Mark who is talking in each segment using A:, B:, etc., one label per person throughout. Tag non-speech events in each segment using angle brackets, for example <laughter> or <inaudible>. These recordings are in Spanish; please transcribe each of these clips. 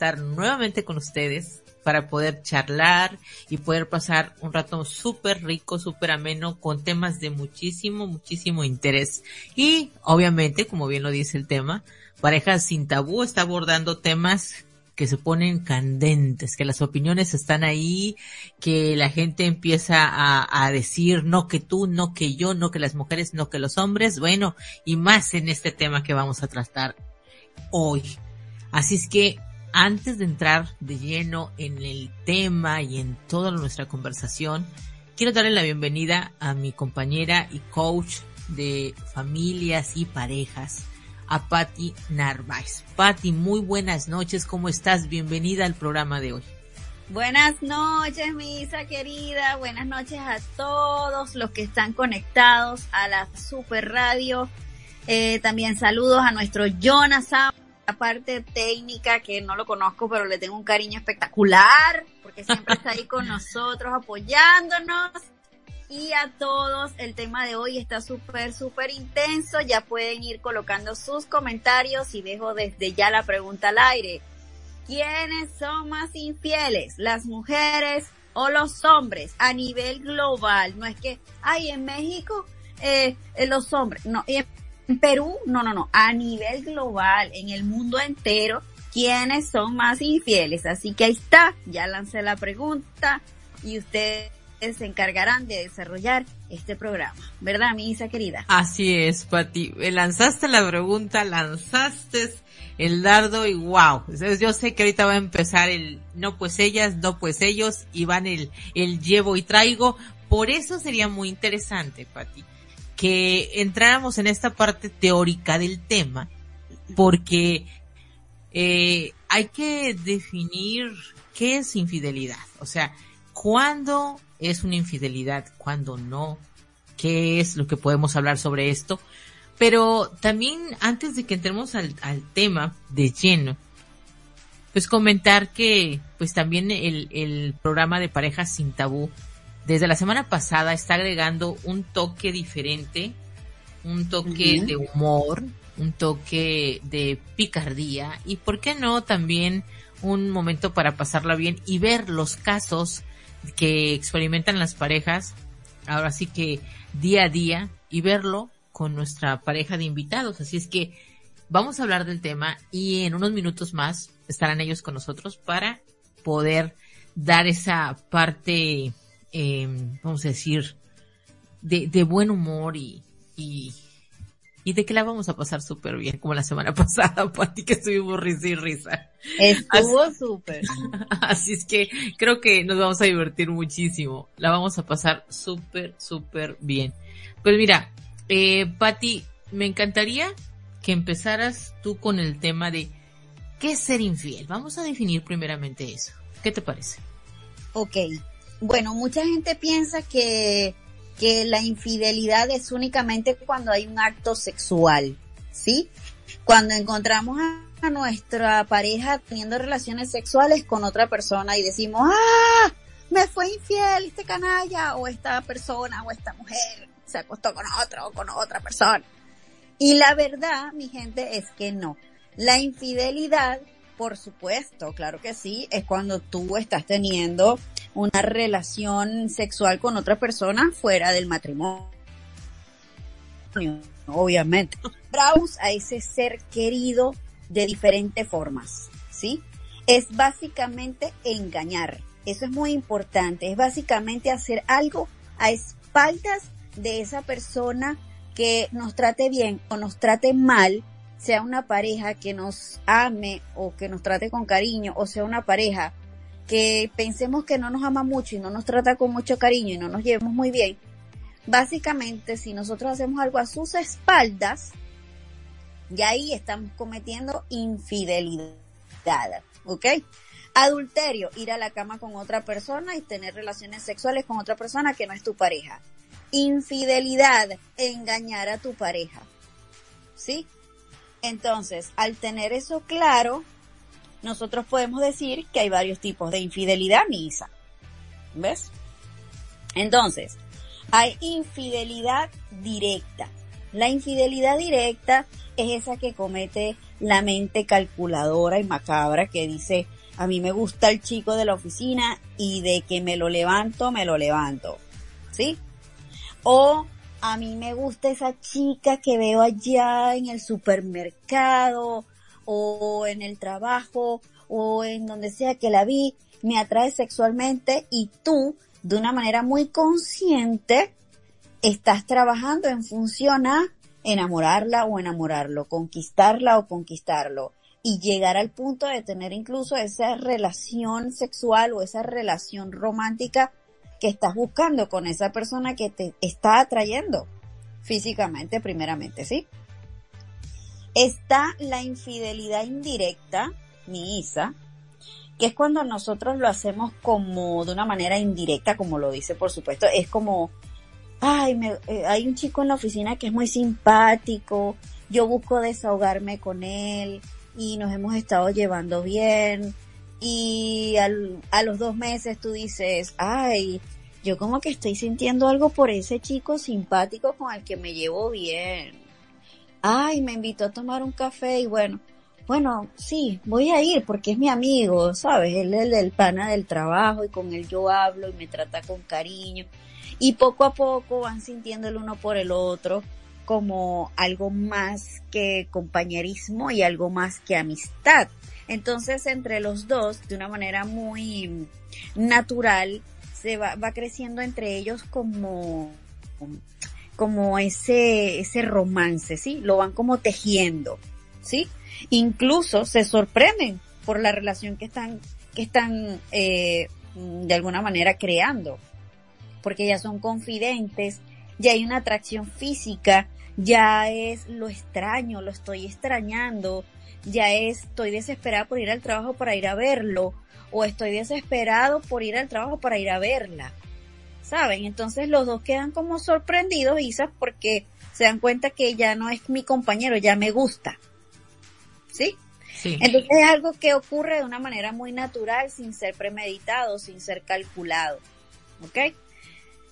A: estar nuevamente con ustedes para poder charlar y poder pasar un rato súper rico, súper ameno con temas de muchísimo, muchísimo interés. Y obviamente, como bien lo dice el tema, Parejas sin tabú está abordando temas que se ponen candentes, que las opiniones están ahí, que la gente empieza a, a, decir no que tú, no que yo, no que las mujeres, no que los hombres, bueno, y más en este tema que vamos a tratar hoy. Así es que antes de entrar de lleno en el tema y en toda nuestra conversación, quiero darle la bienvenida a mi compañera y coach de familias y parejas, a Patti Narváez. Patti, muy buenas noches, ¿cómo estás? Bienvenida al programa de hoy.
B: Buenas noches, Misa querida. Buenas noches a todos los que están conectados a la Super Radio. Eh, también saludos a nuestro Jonas parte técnica que no lo conozco, pero le tengo un cariño espectacular, porque siempre está ahí con nosotros apoyándonos. Y a todos, el tema de hoy está súper, súper intenso. Ya pueden ir colocando sus comentarios y dejo desde ya la pregunta al aire. ¿Quiénes son más infieles? ¿Las mujeres o los hombres a nivel global? No es que, ay, en México, eh, los hombres. No, y en Perú, no, no, no, a nivel global, en el mundo entero, ¿quiénes son más infieles? Así que ahí está, ya lancé la pregunta y ustedes se encargarán de desarrollar este programa, ¿verdad, mi Isa querida?
A: Así es, Pati. Lanzaste la pregunta, lanzaste el dardo y wow. Yo sé que ahorita va a empezar el no pues ellas, no pues ellos y van el, el llevo y traigo. Por eso sería muy interesante, Pati, que entráramos en esta parte teórica del tema, porque eh, hay que definir qué es infidelidad. O sea, cuándo es una infidelidad, cuándo no, qué es lo que podemos hablar sobre esto. Pero también antes de que entremos al, al tema de lleno, pues comentar que pues también el, el programa de parejas sin tabú desde la semana pasada está agregando un toque diferente, un toque de humor, un toque de picardía y, ¿por qué no?, también un momento para pasarla bien y ver los casos que experimentan las parejas, ahora sí que día a día, y verlo con nuestra pareja de invitados. Así es que vamos a hablar del tema y en unos minutos más estarán ellos con nosotros para poder dar esa parte eh, vamos a decir, de, de buen humor y, y, y, de que la vamos a pasar súper bien, como la semana <laughs> pasada, Pati, que estuvimos risa y risa.
B: Estuvo súper. <laughs>
A: Así es que creo que nos vamos a divertir muchísimo. La vamos a pasar súper, súper bien. Pues mira, eh, Pati, me encantaría que empezaras tú con el tema de qué es ser infiel. Vamos a definir primeramente eso. ¿Qué te parece?
B: Ok, bueno, mucha gente piensa que, que la infidelidad es únicamente cuando hay un acto sexual, ¿sí? Cuando encontramos a, nuestra pareja teniendo relaciones sexuales con otra persona y decimos, ah, me fue infiel este canalla o esta persona o esta mujer se acostó con otro o con otra persona. Y la verdad, mi gente, es que no. La infidelidad, por supuesto, claro que sí, es cuando tú estás teniendo una relación sexual con otra persona fuera del matrimonio. Obviamente. <laughs> Browse a ese ser querido de diferentes formas, ¿sí? Es básicamente engañar. Eso es muy importante. Es básicamente hacer algo a espaldas de esa persona que nos trate bien o nos trate mal, sea una pareja que nos ame o que nos trate con cariño, o sea una pareja que pensemos que no nos ama mucho y no nos trata con mucho cariño y no nos llevemos muy bien, básicamente si nosotros hacemos algo a sus espaldas, y ahí estamos cometiendo infidelidad, ¿ok? Adulterio, ir a la cama con otra persona y tener relaciones sexuales con otra persona que no es tu pareja. Infidelidad, engañar a tu pareja. ¿Sí? Entonces, al tener eso claro, nosotros podemos decir que hay varios tipos de infidelidad, misa. ¿Ves? Entonces, hay infidelidad directa. La infidelidad directa es esa que comete la mente calculadora y macabra que dice, a mí me gusta el chico de la oficina y de que me lo levanto, me lo levanto. ¿Sí? O a mí me gusta esa chica que veo allá en el supermercado o en el trabajo o en donde sea que la vi, me atrae sexualmente y tú, de una manera muy consciente, estás trabajando en función a enamorarla o enamorarlo, conquistarla o conquistarlo y llegar al punto de tener incluso esa relación sexual o esa relación romántica que estás buscando con esa persona que te está atrayendo físicamente primeramente, ¿sí? Está la infidelidad indirecta, mi Isa, que es cuando nosotros lo hacemos como de una manera indirecta, como lo dice por supuesto, es como ay, me, eh, hay un chico en la oficina que es muy simpático, yo busco desahogarme con él y nos hemos estado llevando bien y al, a los dos meses tú dices, ay, yo como que estoy sintiendo algo por ese chico simpático con el que me llevo bien. Ay, me invitó a tomar un café y bueno, bueno, sí, voy a ir porque es mi amigo, ¿sabes? Él es el del pana del trabajo y con él yo hablo y me trata con cariño y poco a poco van sintiendo el uno por el otro como algo más que compañerismo y algo más que amistad. Entonces, entre los dos, de una manera muy natural, se va, va creciendo entre ellos como, como ese, ese romance, ¿sí? Lo van como tejiendo, ¿sí? Incluso se sorprenden por la relación que están, que están, eh, de alguna manera creando porque ya son confidentes, ya hay una atracción física, ya es lo extraño, lo estoy extrañando, ya es estoy desesperada por ir al trabajo para ir a verlo o estoy desesperado por ir al trabajo para ir a verla. ¿Saben? Entonces los dos quedan como sorprendidos, Isa, porque se dan cuenta que ya no es mi compañero, ya me gusta. ¿Sí? Sí. Entonces es algo que ocurre de una manera muy natural, sin ser premeditado, sin ser calculado. ¿Ok?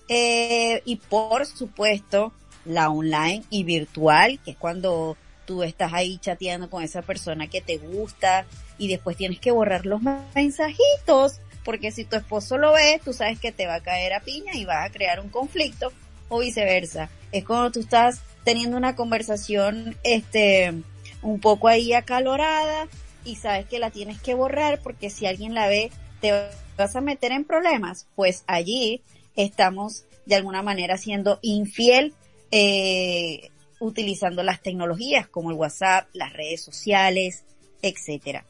B: Eh, y por supuesto, la online y virtual, que es cuando tú estás ahí chateando con esa persona que te gusta y después tienes que borrar los mensajitos, porque si tu esposo lo ve, tú sabes que te va a caer a piña y vas a crear un conflicto o viceversa. Es cuando tú estás teniendo una conversación, este, un poco ahí acalorada y sabes que la tienes que borrar porque si alguien la ve, te vas a meter en problemas. Pues allí estamos de alguna manera siendo infiel eh, utilizando las tecnologías como el WhatsApp, las redes sociales, etcétera.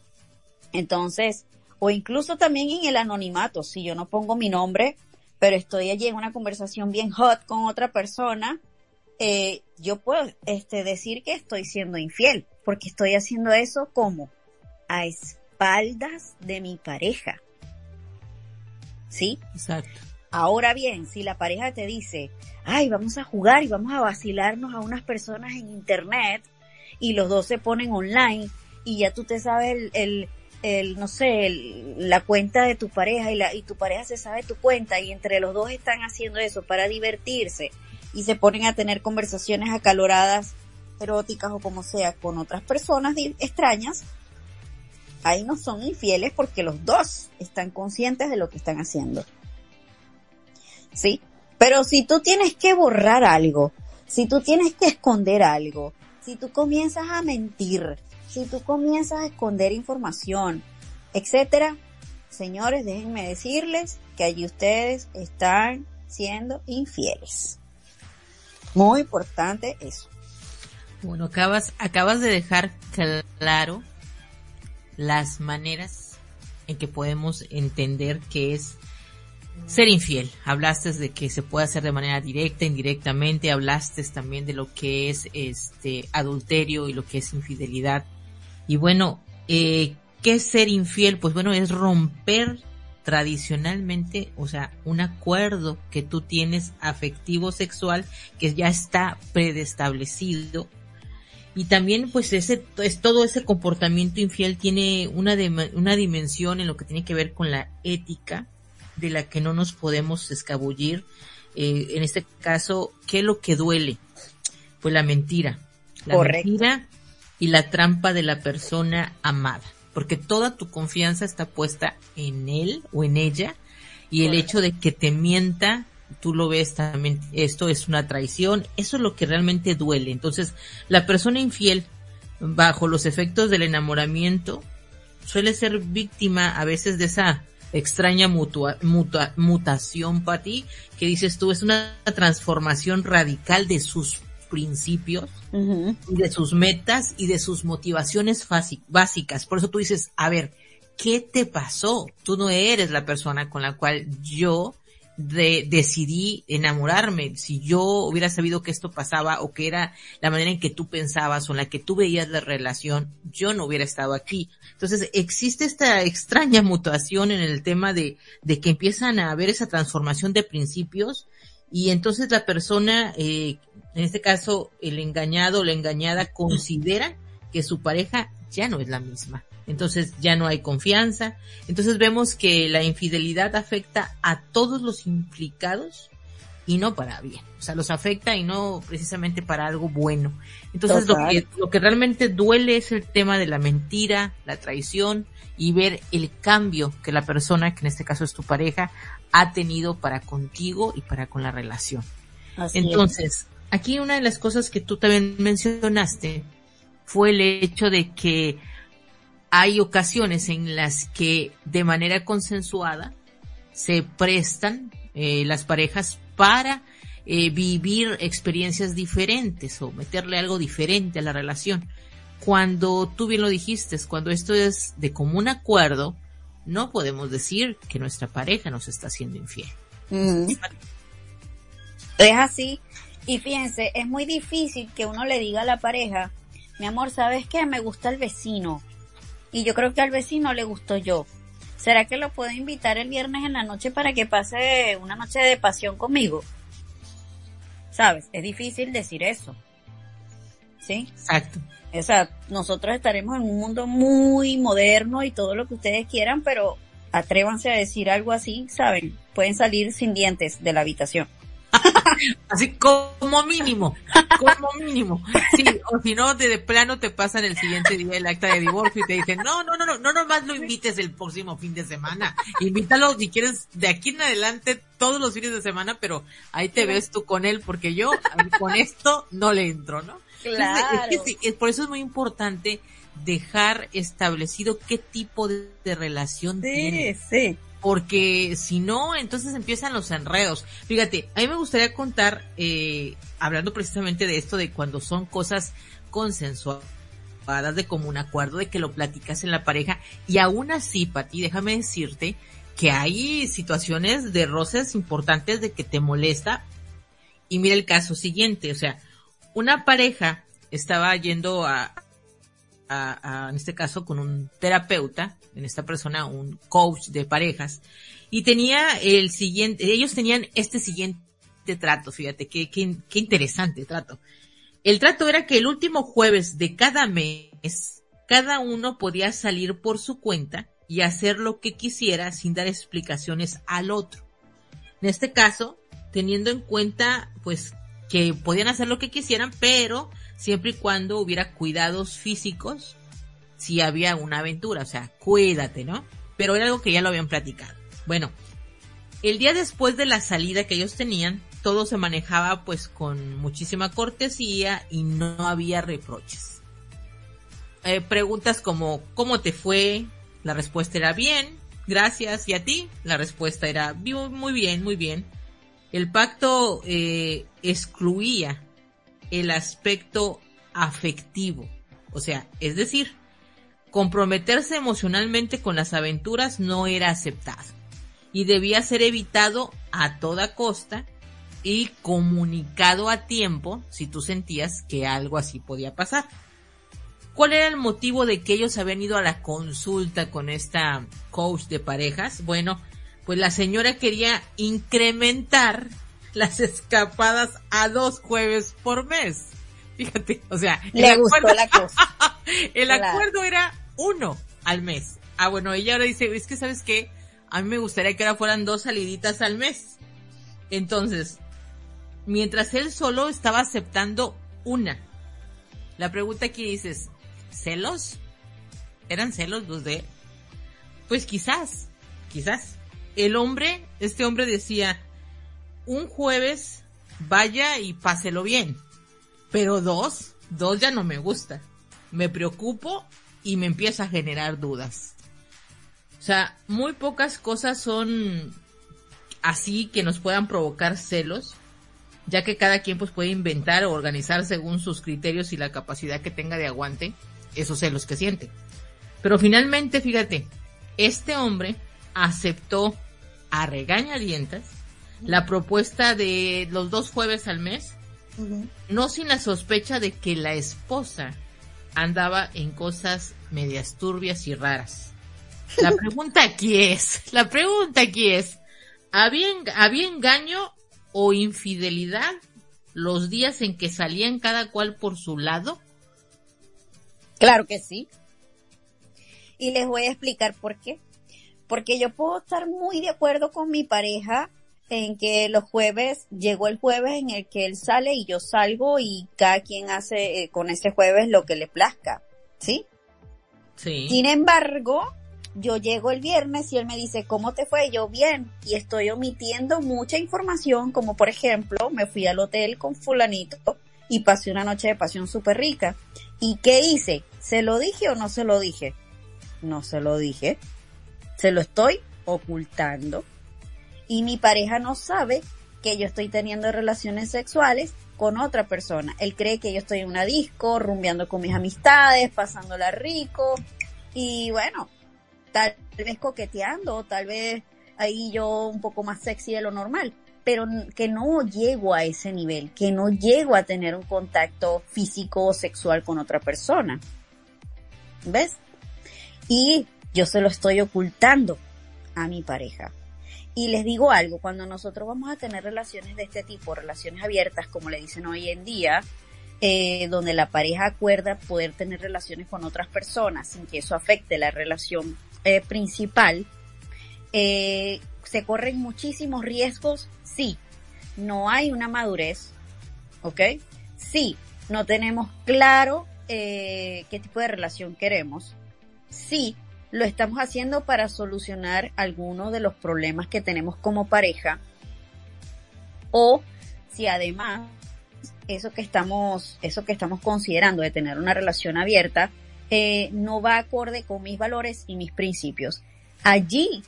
B: Entonces, o incluso también en el anonimato, si yo no pongo mi nombre, pero estoy allí en una conversación bien hot con otra persona, eh, yo puedo este, decir que estoy siendo infiel, porque estoy haciendo eso como a espaldas de mi pareja. ¿Sí?
A: Exacto.
B: Ahora bien, si la pareja te dice, ay, vamos a jugar y vamos a vacilarnos a unas personas en internet y los dos se ponen online y ya tú te sabes el, el, el no sé, la cuenta de tu pareja y, la, y tu pareja se sabe tu cuenta y entre los dos están haciendo eso para divertirse y se ponen a tener conversaciones acaloradas, eróticas o como sea con otras personas extrañas, ahí no son infieles porque los dos están conscientes de lo que están haciendo. ¿sí? Pero si tú tienes que borrar algo, si tú tienes que esconder algo, si tú comienzas a mentir, si tú comienzas a esconder información, etcétera, señores, déjenme decirles que allí ustedes están siendo infieles. Muy importante eso.
A: Bueno, acabas, acabas de dejar claro las maneras en que podemos entender que es ser infiel. Hablaste de que se puede hacer de manera directa, indirectamente. Hablaste también de lo que es este adulterio y lo que es infidelidad. Y bueno, eh, ¿qué es ser infiel? Pues bueno, es romper tradicionalmente, o sea, un acuerdo que tú tienes afectivo sexual que ya está predestablecido. Y también pues ese es todo ese comportamiento infiel tiene una una dimensión en lo que tiene que ver con la ética, de la que no nos podemos escabullir. Eh, en este caso, ¿qué es lo que duele? Pues la mentira. La mentira y la trampa de la persona amada. Porque toda tu confianza está puesta en él o en ella. Y el hecho de que te mienta, tú lo ves también, esto es una traición. Eso es lo que realmente duele. Entonces, la persona infiel, bajo los efectos del enamoramiento, suele ser víctima a veces de esa extraña mutua, mutación para ti, que dices tú, es una transformación radical de sus principios, de sus metas y de sus motivaciones básicas. Por eso tú dices, a ver, ¿qué te pasó? Tú no eres la persona con la cual yo de, decidí enamorarme. Si yo hubiera sabido que esto pasaba o que era la manera en que tú pensabas o en la que tú veías la relación, yo no hubiera estado aquí. Entonces existe esta extraña mutación en el tema de, de que empiezan a haber esa transformación de principios y entonces la persona, eh, en este caso el engañado o la engañada considera que su pareja ya no es la misma entonces ya no hay confianza. Entonces vemos que la infidelidad afecta a todos los implicados y no para bien. O sea, los afecta y no precisamente para algo bueno. Entonces lo que, lo que realmente duele es el tema de la mentira, la traición y ver el cambio que la persona, que en este caso es tu pareja, ha tenido para contigo y para con la relación. Entonces, aquí una de las cosas que tú también mencionaste fue el hecho de que hay ocasiones en las que de manera consensuada se prestan eh, las parejas para eh, vivir experiencias diferentes o meterle algo diferente a la relación. Cuando tú bien lo dijiste, cuando esto es de común acuerdo, no podemos decir que nuestra pareja nos está haciendo infiel.
B: Es así. Y fíjense, es muy difícil que uno le diga a la pareja, mi amor, ¿sabes qué? Me gusta el vecino y yo creo que al vecino le gustó yo. ¿Será que lo puedo invitar el viernes en la noche para que pase una noche de pasión conmigo? ¿Sabes? Es difícil decir eso. ¿Sí?
A: Exacto.
B: O sea, nosotros estaremos en un mundo muy moderno y todo lo que ustedes quieran, pero atrévanse a decir algo así, ¿saben? Pueden salir sin dientes de la habitación. <laughs>
A: Así como mínimo, como mínimo. Sí, o si no, de, plano te pasan el siguiente día el acta de divorcio y te dicen, no, no, no, no, no nomás lo invites el próximo fin de semana. Invítalo si quieres de aquí en adelante todos los fines de semana, pero ahí te ves tú con él porque yo con esto no le entro, ¿no?
B: Claro.
A: por eso es muy importante dejar establecido qué tipo de, relación
B: sí, Sí
A: porque si no, entonces empiezan los enredos. Fíjate, a mí me gustaría contar, eh, hablando precisamente de esto, de cuando son cosas consensuadas, de común acuerdo, de que lo platicas en la pareja, y aún así, Pati, déjame decirte que hay situaciones de roces importantes de que te molesta. Y mira el caso siguiente, o sea, una pareja estaba yendo a, en este caso con un terapeuta, en esta persona un coach de parejas, y tenía el siguiente, ellos tenían este siguiente trato, fíjate, qué, qué, qué interesante trato. El trato era que el último jueves de cada mes, cada uno podía salir por su cuenta y hacer lo que quisiera sin dar explicaciones al otro. En este caso, teniendo en cuenta, pues, que podían hacer lo que quisieran, pero siempre y cuando hubiera cuidados físicos, si había una aventura, o sea, cuídate, ¿no? Pero era algo que ya lo habían platicado. Bueno, el día después de la salida que ellos tenían, todo se manejaba pues con muchísima cortesía y no había reproches. Eh, preguntas como ¿cómo te fue? La respuesta era bien, gracias. ¿Y a ti? La respuesta era muy bien, muy bien. El pacto eh, excluía el aspecto afectivo. O sea, es decir, comprometerse emocionalmente con las aventuras no era aceptado y debía ser evitado a toda costa y comunicado a tiempo si tú sentías que algo así podía pasar. ¿Cuál era el motivo de que ellos habían ido a la consulta con esta coach de parejas? Bueno, pues la señora quería incrementar las escapadas a dos jueves por mes. Fíjate, o sea,
B: le gustó la cosa. <laughs>
A: el acuerdo era uno al mes. Ah, bueno, ella ahora dice, es que sabes qué, a mí me gustaría que ahora fueran dos saliditas al mes. Entonces, mientras él solo estaba aceptando una. La pregunta aquí dices, ¿celos? ¿Eran celos los de Pues quizás, quizás. El hombre, este hombre decía, un jueves vaya y páselo bien. Pero dos, dos ya no me gusta. Me preocupo y me empieza a generar dudas. O sea, muy pocas cosas son así que nos puedan provocar celos, ya que cada quien pues puede inventar o organizar según sus criterios y la capacidad que tenga de aguante esos celos que siente. Pero finalmente, fíjate, este hombre aceptó a regañadientas la propuesta de los dos jueves al mes, no sin la sospecha de que la esposa andaba en cosas medias turbias y raras. La pregunta aquí es, la pregunta aquí es, ¿había, ¿había engaño o infidelidad los días en que salían cada cual por su lado?
B: Claro que sí. Y les voy a explicar por qué. Porque yo puedo estar muy de acuerdo con mi pareja en que los jueves, llegó el jueves en el que él sale y yo salgo y cada quien hace eh, con ese jueves lo que le plazca, ¿sí?
A: Sí.
B: Sin embargo, yo llego el viernes y él me dice, ¿cómo te fue? Yo bien. Y estoy omitiendo mucha información, como por ejemplo, me fui al hotel con fulanito y pasé una noche de pasión súper rica. ¿Y qué hice? ¿Se lo dije o no se lo dije? No se lo dije. Se lo estoy ocultando y mi pareja no sabe que yo estoy teniendo relaciones sexuales con otra persona. Él cree que yo estoy en una disco, rumbeando con mis amistades, pasándola rico y bueno, tal vez coqueteando, tal vez ahí yo un poco más sexy de lo normal, pero que no llego a ese nivel, que no llego a tener un contacto físico o sexual con otra persona. ¿Ves? Y yo se lo estoy ocultando a mi pareja. Y les digo algo, cuando nosotros vamos a tener relaciones de este tipo, relaciones abiertas, como le dicen hoy en día, eh, donde la pareja acuerda poder tener relaciones con otras personas sin que eso afecte la relación eh, principal, eh, se corren muchísimos riesgos, sí, no hay una madurez, ¿ok? Sí, no tenemos claro qué tipo de relación queremos, sí, lo estamos haciendo para solucionar algunos de los problemas que tenemos como pareja. O si además eso que estamos eso que estamos considerando de tener una relación abierta eh, no va acorde con mis valores y mis principios. Allí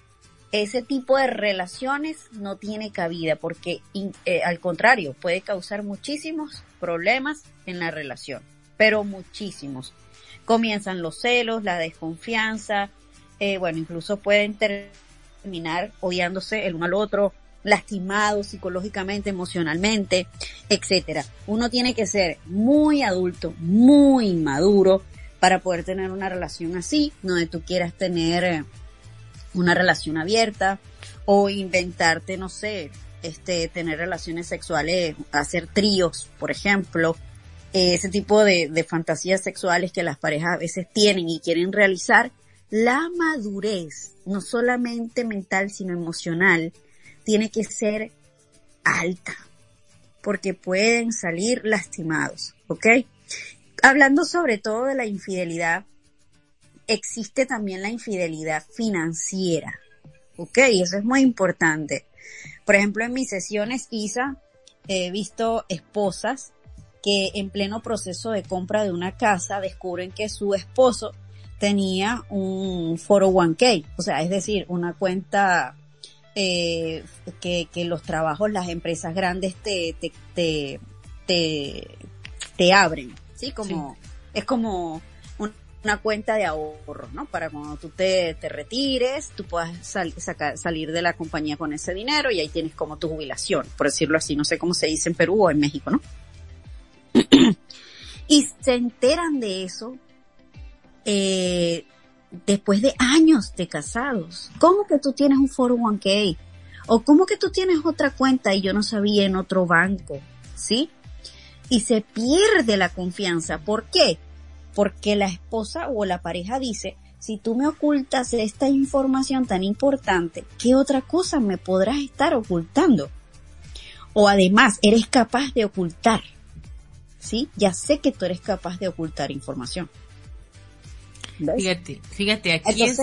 B: ese tipo de relaciones no tiene cabida porque eh, al contrario puede causar muchísimos problemas en la relación pero muchísimos comienzan los celos, la desconfianza, eh, bueno, incluso pueden terminar odiándose el uno al otro, lastimados psicológicamente, emocionalmente, etcétera. Uno tiene que ser muy adulto, muy maduro para poder tener una relación así, donde tú quieras tener eh, una relación abierta o inventarte, no sé, este, tener relaciones sexuales, hacer tríos, por ejemplo, ese tipo de, de fantasías sexuales que las parejas a veces tienen y quieren realizar, la madurez, no solamente mental, sino emocional, tiene que ser alta, porque pueden salir lastimados, ¿ok? Hablando sobre todo de la infidelidad, existe también la infidelidad financiera, ¿ok? Eso es muy importante. Por ejemplo, en mis sesiones ISA he visto esposas que en pleno proceso de compra de una casa descubren que su esposo tenía un 401k, o sea, es decir, una cuenta eh, que, que, los trabajos, las empresas grandes te, te, te, te, abren, ¿sí? Como, es como una cuenta de ahorro, ¿no? Para cuando tú te, te retires, tú puedas sacar, salir de la compañía con ese dinero y ahí tienes como tu jubilación, por decirlo así, no sé cómo se dice en Perú o en México, ¿no? <clears throat> y se enteran de eso eh, después de años de casados. ¿Cómo que tú tienes un 401k? ¿O cómo que tú tienes otra cuenta y yo no sabía en otro banco? ¿Sí? Y se pierde la confianza. ¿Por qué? Porque la esposa o la pareja dice, si tú me ocultas esta información tan importante, ¿qué otra cosa me podrás estar ocultando? O además, eres capaz de ocultar ¿sí? Ya sé que tú eres capaz de ocultar información.
A: Fíjate, fíjate, aquí es,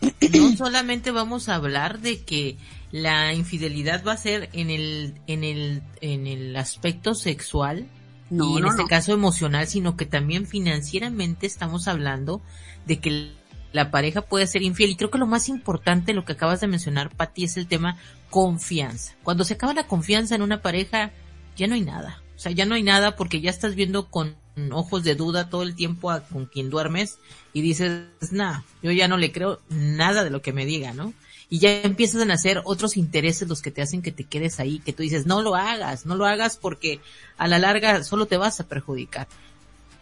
A: <clears throat> no <clears throat> solamente vamos a hablar de que la infidelidad va a ser en el, en el, en el aspecto sexual, y en este caso emocional, sino que también financieramente estamos hablando de que la pareja puede ser infiel. Y creo que lo más importante, lo que acabas de mencionar, Patti, es el tema confianza. Cuando se acaba la confianza en una pareja, ya no hay nada. O sea, ya no hay nada porque ya estás viendo con ojos de duda todo el tiempo a con quien duermes y dices, nah, yo ya no le creo nada de lo que me diga, ¿no? Y ya empiezan a nacer otros intereses los que te hacen que te quedes ahí, que tú dices, no lo hagas, no lo hagas porque a la larga solo te vas a perjudicar.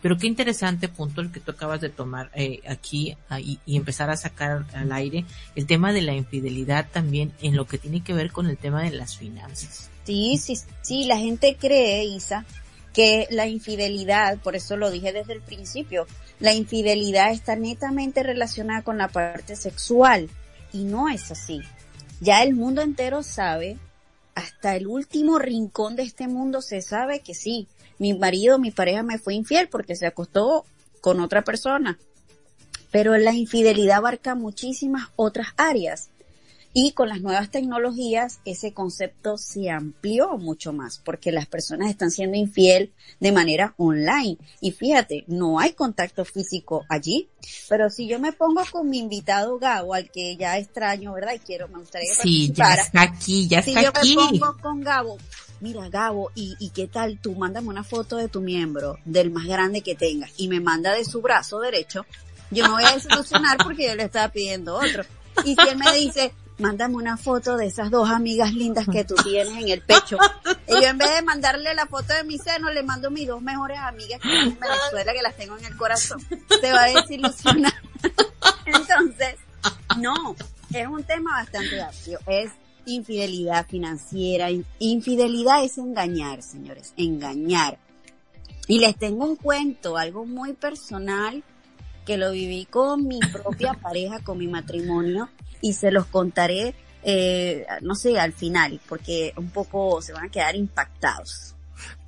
A: Pero qué interesante punto el que tú acabas de tomar eh, aquí y, empezar a sacar al aire el tema de la infidelidad también en lo que tiene que ver con el tema de las finanzas.
B: Sí, sí, sí, la gente cree, Isa, que la infidelidad, por eso lo dije desde el principio, la infidelidad está netamente relacionada con la parte sexual y no es así. Ya el mundo entero sabe, hasta el último rincón de este mundo se sabe que sí, mi marido, mi pareja me fue infiel porque se acostó con otra persona. Pero la infidelidad abarca muchísimas otras áreas. Y con las nuevas tecnologías ese concepto se amplió mucho más porque las personas están siendo infiel de manera online. Y fíjate, no hay contacto físico allí. Pero si yo me pongo con mi invitado Gabo, al que ya extraño, ¿verdad? Y quiero, me gustaría que
A: Sí, ya está aquí, ya está aquí.
B: Si yo me pongo con Gabo, mira Gabo, ¿y, ¿y qué tal? Tú mándame una foto de tu miembro, del más grande que tengas, y me manda de su brazo derecho, yo me voy a desilusionar porque yo le estaba pidiendo otro. Y si él me dice, mándame una foto de esas dos amigas lindas que tú <laughs> tienes en el pecho. Y yo en vez de mandarle la foto de mi seno, le mando mis dos mejores amigas que en Venezuela, que las tengo en el corazón. Te va a desilusionar. <laughs> Entonces, no, es un tema bastante amplio. Es infidelidad financiera. Infidelidad es engañar, señores, engañar. Y les tengo un cuento, algo muy personal, que lo viví con mi propia pareja, con mi matrimonio, y se los contaré, eh, no sé, al final, porque un poco se van a quedar impactados.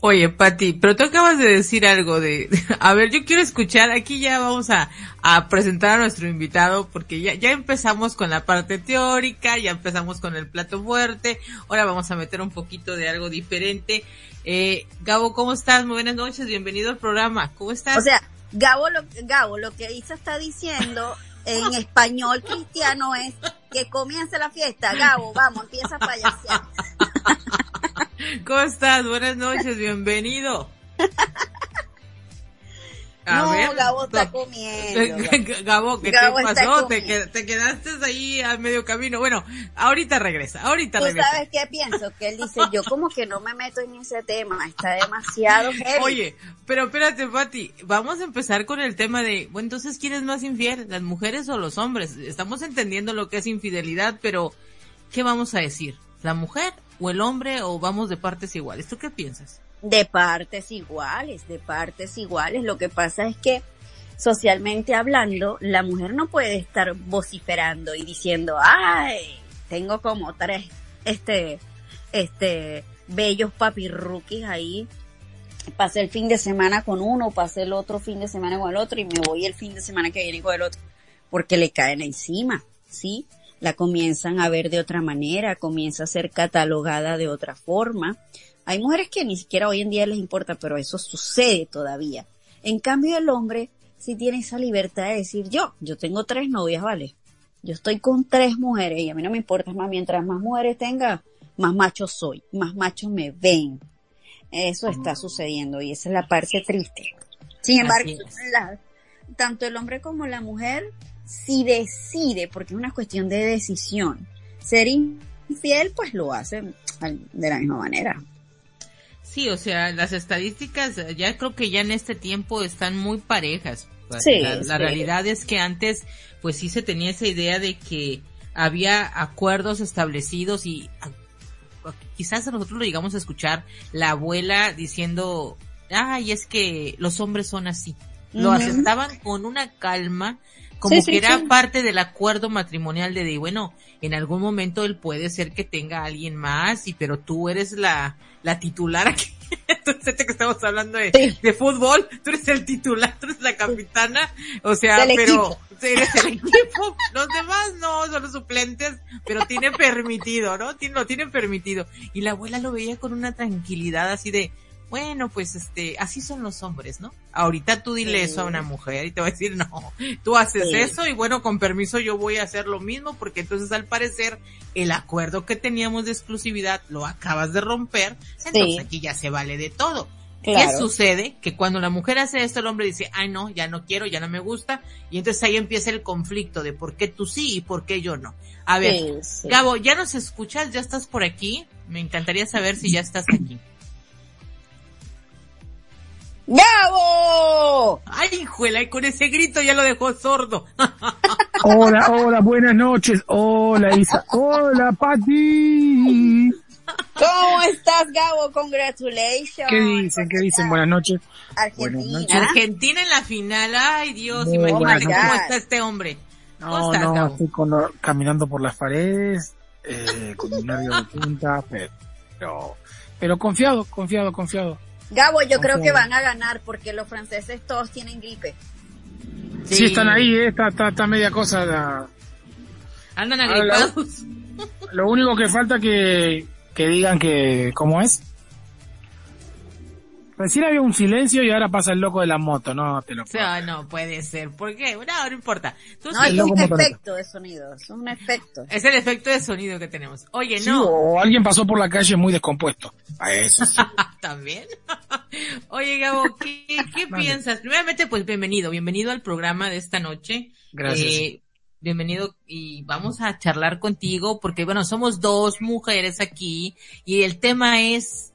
A: Oye, Pati, pero tú acabas de decir algo de, <laughs> a ver, yo quiero escuchar, aquí ya vamos a, a presentar a nuestro invitado, porque ya, ya empezamos con la parte teórica, ya empezamos con el plato fuerte, ahora vamos a meter un poquito de algo diferente. Eh, Gabo, ¿cómo estás? Muy buenas noches, bienvenido al programa, ¿cómo estás?
B: O sea, Gabo, lo, Gabo, lo que Isa está diciendo <laughs> en español cristiano es que comience la fiesta. Gabo, vamos, empieza a payasear. <laughs>
A: ¿Cómo estás? Buenas noches, bienvenido.
B: A no, ver, Gabo está comiendo. <laughs>
A: Gabo, ¿qué te pasó? Te, te, quedaste ahí a medio camino. Bueno, ahorita regresa, ahorita
B: ¿Tú
A: regresa.
B: sabes qué pienso? Que él dice, yo como que no me meto en ese tema, está demasiado heavy.
A: Oye, pero espérate, Pati, vamos a empezar con el tema de, bueno, entonces, ¿quién es más infiel? ¿Las mujeres o los hombres? Estamos entendiendo lo que es infidelidad, pero, ¿qué vamos a decir? ¿La mujer o el hombre o vamos de partes iguales? ¿Tú qué piensas?
B: De partes iguales, de partes iguales. Lo que pasa es que socialmente hablando, la mujer no puede estar vociferando y diciendo, ay, tengo como tres, este, este, bellos papirruquis ahí. Pasé el fin de semana con uno, pasé el otro fin de semana con el otro y me voy el fin de semana que viene con el otro. Porque le caen encima, ¿sí? La comienzan a ver de otra manera, comienza a ser catalogada de otra forma. Hay mujeres que ni siquiera hoy en día les importa, pero eso sucede todavía. En cambio, el hombre sí tiene esa libertad de decir, yo, yo tengo tres novias, ¿vale? Yo estoy con tres mujeres y a mí no me importa, más, mientras más mujeres tenga, más macho soy, más machos me ven. Eso está sucediendo y esa es la parte triste. Sin embargo, la, tanto el hombre como la mujer, si decide, porque es una cuestión de decisión, ser infiel, pues lo hacen de la misma manera.
A: Sí, o sea, las estadísticas ya creo que ya en este tiempo están muy parejas.
B: Sí,
A: la, la
B: sí.
A: realidad es que antes, pues sí se tenía esa idea de que había acuerdos establecidos y a- quizás nosotros lo llegamos a escuchar la abuela diciendo, ay, es que los hombres son así. Lo aceptaban con una calma, como
B: Sí, sí,
A: que era
B: sí.
A: parte del acuerdo matrimonial de, de, bueno, en algún momento él puede ser que tenga a alguien más, y pero tú eres la, la titular aquí. <laughs> Entonces, que estamos hablando de, de, fútbol, tú eres el titular, tú eres la capitana, o sea, pero eres el equipo, los demás no, son los suplentes, pero tiene permitido, ¿no? Tiene, lo tienen permitido. Y la abuela lo veía con una tranquilidad así de, bueno, pues este, así son los hombres, ¿no? Ahorita tú dile eso a una mujer y te va a decir, <laughs> no, tú haces eso y bueno, con permiso yo voy a hacer lo mismo porque entonces al parecer el acuerdo que teníamos de exclusividad lo acabas de romper, entonces aquí ya se vale de todo. ¿Qué sucede? Que cuando la mujer hace esto, el hombre dice, ay no, ya no quiero, ya no me gusta, y entonces ahí empieza el conflicto de por qué tú sí y por qué yo no. A ver, Gabo, ¿ya nos escuchas? ¿Ya estás por aquí? Me encantaría saber si ya estás aquí.
B: ¡Gabo!
A: ¡Ay, hijuela! Y con ese grito ya lo dejó sordo. <laughs>
C: hola, hola, buenas noches. Hola, Isa. Hola, Pati.
B: ¿Cómo estás, Gabo? Congratulations.
C: ¿Qué dicen? ¿Qué dicen? Buenas noches.
B: Argentina.
A: Argentina en la final. Ay, Dios, imagínate cómo está este hombre.
C: No, no, estoy caminando por las paredes, eh, con un nervio de punta, pero, pero confiado, confiado, confiado.
B: Gabo, yo creo que van a ganar porque los franceses todos tienen gripe.
C: Sí, están ahí, ¿eh? está, está, media cosa. La...
A: Andan agripados.
C: Lo único que falta que, que digan que, ¿cómo es? Recién había un silencio y ahora pasa el loco de la moto, no te lo
A: No, no puede ser. ¿Por qué? No, no importa.
B: no, es un efecto de sonido, es un efecto.
A: Es el efecto de sonido que tenemos. Oye, no.
C: o alguien pasó por la calle muy descompuesto. A eso <laughs>
A: También. <laughs> Oye, Gabo, ¿qué, qué piensas? Primeramente, pues bienvenido, bienvenido al programa de esta noche.
C: Gracias. Eh,
A: bienvenido y vamos a charlar contigo porque bueno, somos dos mujeres aquí y el tema es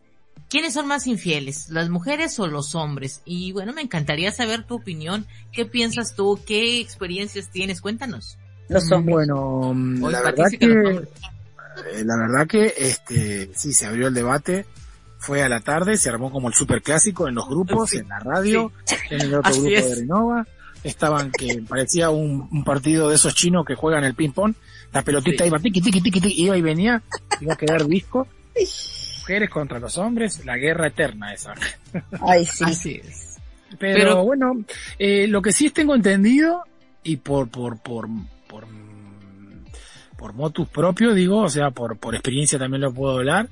A: ¿quiénes son más infieles, las mujeres o los hombres? Y bueno, me encantaría saber tu opinión, ¿qué piensas tú? ¿Qué experiencias tienes? Cuéntanos.
C: Los hombres. Bueno, la verdad que, eh, la verdad que este sí se abrió el debate fue a la tarde, se armó como el superclásico en los grupos, en la radio, en el otro grupo de Renova estaban que parecía un, partido de esos chinos que juegan el ping pong, la pelotita iba tiqui, tiqui, tiqui, iba y venía, iba a quedar disco. Mujeres contra los hombres, la guerra eterna esa.
B: Ay, <laughs> sí.
A: Así es.
C: Pero, bueno, eh, lo que sí tengo entendido, y por, por, por, por, por motus propio, digo, o sea, por, por experiencia también lo puedo hablar,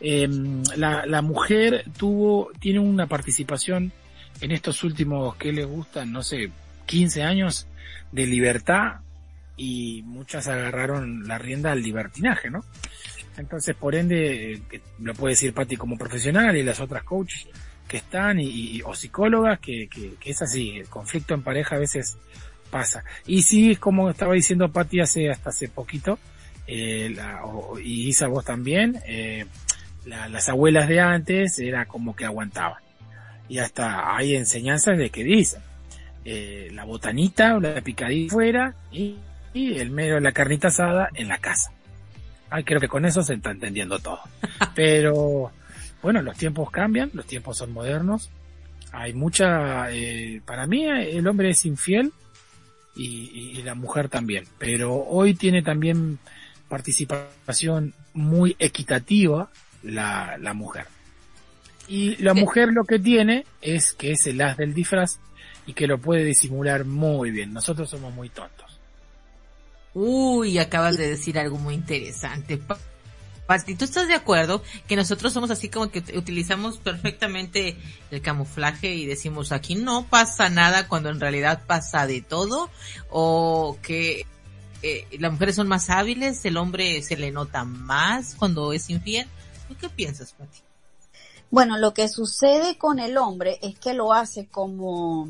C: eh, la, la mujer tuvo, tiene una participación en estos últimos, ¿qué le gustan? No sé, 15 años de libertad y muchas agarraron la rienda al libertinaje, ¿no? Entonces, por ende, eh, lo puede decir Patti como profesional y las otras coaches que están y, o psicólogas que, es así, el conflicto en pareja a veces pasa. Y sí, como estaba diciendo Patti hace hasta hace poquito, eh, y Isa vos también, eh, las abuelas de antes era como que aguantaban. Y hasta hay enseñanzas de que dicen, eh, la botanita o la picadita fuera y, el medio de la carnita asada en la casa. Ay, creo que con eso se está entendiendo todo. <laughs> Pero bueno, los tiempos cambian, los tiempos son modernos. Hay mucha, eh, para mí el hombre es infiel y, y, la mujer también. Pero hoy tiene también participación muy equitativa la, la mujer. Y la mujer lo que tiene es que es el as del disfraz y que lo puede disimular muy bien. Nosotros somos muy tontos.
A: Uy, acabas de decir algo muy interesante. Pasti, ¿tú estás de acuerdo que nosotros somos así como que utilizamos perfectamente el camuflaje y decimos aquí no pasa nada cuando en realidad pasa de todo? ¿O que eh, las mujeres son más hábiles, el hombre se le nota más cuando es infiel? ¿Tú qué piensas, Pati?
B: Bueno, lo que sucede con el hombre es que lo hace como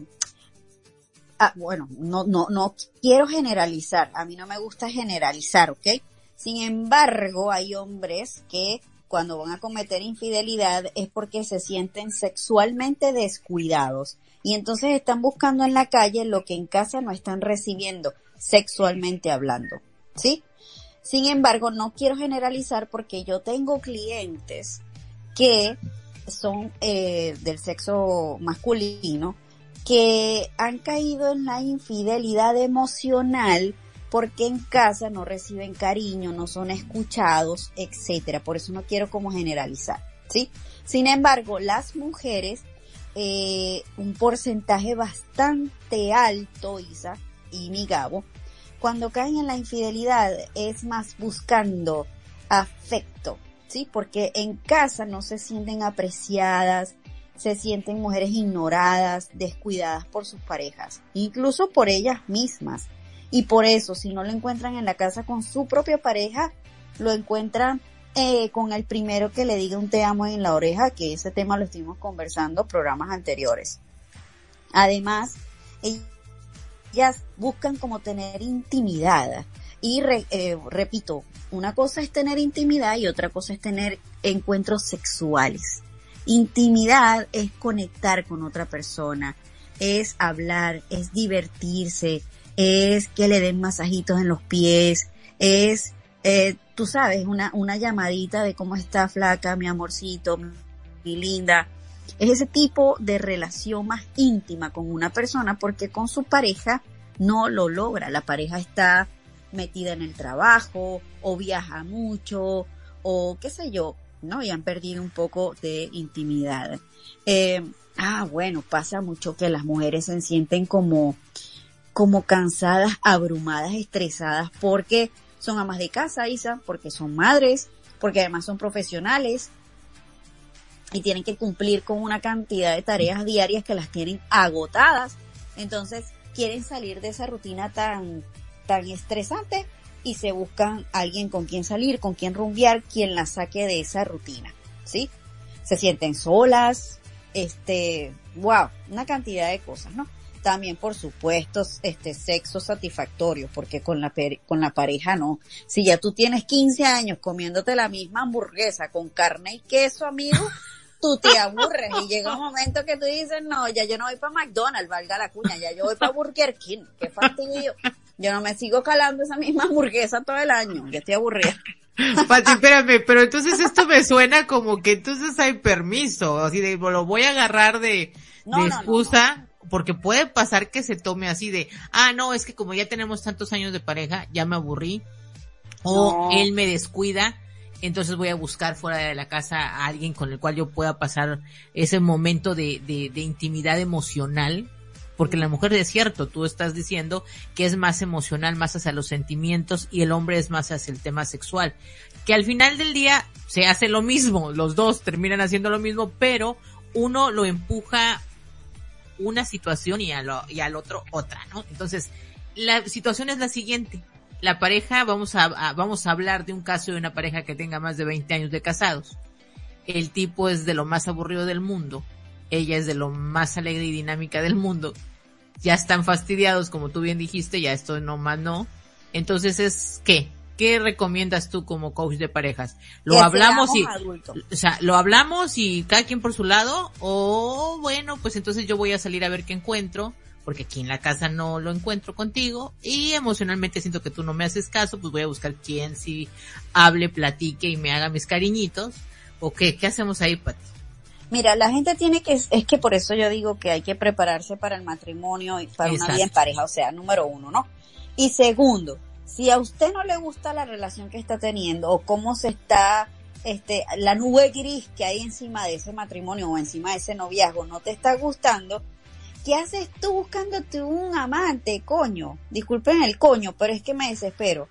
B: Ah, bueno, no, no, no quiero generalizar, a mí no me gusta generalizar, ¿ok? Sin embargo, hay hombres que cuando van a cometer infidelidad es porque se sienten sexualmente descuidados y entonces están buscando en la calle lo que en casa no están recibiendo sexualmente hablando, ¿sí? Sin embargo, no quiero generalizar porque yo tengo clientes que son eh, del sexo masculino que han caído en la infidelidad emocional porque en casa no reciben cariño, no son escuchados, etcétera. Por eso no quiero como generalizar. ¿sí? Sin embargo, las mujeres, eh, un porcentaje bastante alto, Isa y mi Gabo, cuando caen en la infidelidad es más buscando afecto, ¿sí? Porque en casa no se sienten apreciadas, se sienten mujeres ignoradas, descuidadas por sus parejas, incluso por ellas mismas. Y por eso, si no lo encuentran en la casa con su propia pareja, lo encuentran eh, con el primero que le diga un te amo en la oreja, que ese tema lo estuvimos conversando programas anteriores. Además, ellas buscan como tener intimidad. Y eh, repito, una cosa es tener intimidad y otra cosa es tener encuentros sexuales. Intimidad es conectar con otra persona, es hablar, es divertirse, es que le den masajitos en los pies, es, eh, tú sabes, una, una llamadita de cómo está flaca, mi amorcito, mi linda. Es ese tipo de relación más íntima con una persona porque con su pareja no lo logra. La pareja está metida en el trabajo o viaja mucho o qué sé yo, ¿no? Y han perdido un poco de intimidad. Eh, ah, bueno, pasa mucho que las mujeres se sienten como, como cansadas, abrumadas, estresadas, porque son amas de casa, Isa, porque son madres, porque además son profesionales y tienen que cumplir con una cantidad de tareas diarias que las tienen agotadas. Entonces, quieren salir de esa rutina tan, tan estresante y se buscan alguien con quien salir, con quien rumbear, quien la saque de esa rutina, ¿sí? Se sienten solas, este, wow, una cantidad de cosas, ¿no? También, por supuesto, este sexo satisfactorio, porque con la, con la pareja no. Si ya tú tienes 15 años comiéndote la misma hamburguesa con carne y queso, amigo, tú te aburres y llega un momento que tú dices, no, ya yo no voy para McDonald's, valga la cuña, ya yo voy para Burger King, qué fastidio. Yo no me sigo calando esa misma hamburguesa todo el año, ya estoy aburrida. <laughs>
A: Pati, espérame, pero entonces esto me suena como que entonces hay permiso, así de, lo voy a agarrar de, de excusa, porque puede pasar que se tome así de, ah, no, es que como ya tenemos tantos años de pareja, ya me aburrí, o él me descuida, entonces voy a buscar fuera de la casa a alguien con el cual yo pueda pasar ese momento de, de, de intimidad emocional, porque la mujer es cierto, tú estás diciendo que es más emocional, más hacia los sentimientos y el hombre es más hacia el tema sexual, que al final del día se hace lo mismo, los dos terminan haciendo lo mismo, pero uno lo empuja una situación y, al otro otra, ¿no? Entonces, la situación es la siguiente, la pareja, vamos a, vamos a hablar de un caso de una pareja que tenga más de 20 años de casados. El tipo es de lo más aburrido del mundo. Ella es de lo más alegre y dinámica del mundo. Ya están fastidiados, como tú bien dijiste, ya esto no más no. Entonces es, ¿qué? ¿Qué recomiendas tú como coach de parejas? ¿Lo hablamos y, o sea, lo hablamos y cada quien por su lado? O bueno, pues entonces yo voy a salir a ver qué encuentro porque aquí en la casa no lo encuentro contigo y emocionalmente siento que tú no me haces caso, pues voy a buscar quien sí hable, platique y me haga mis cariñitos. ¿O qué? ¿Qué hacemos ahí, Pati?
B: Mira, la gente tiene que, es que por eso yo digo que hay que prepararse para el matrimonio y para una vida en pareja, o sea, número uno, ¿no? Y segundo, si a usted no le gusta la relación que está teniendo o cómo se está, este, la nube gris que hay encima de ese matrimonio o encima de ese noviazgo no te está gustando, ¿qué haces tú buscándote un amante, coño? Disculpen el coño, pero es que me desespero.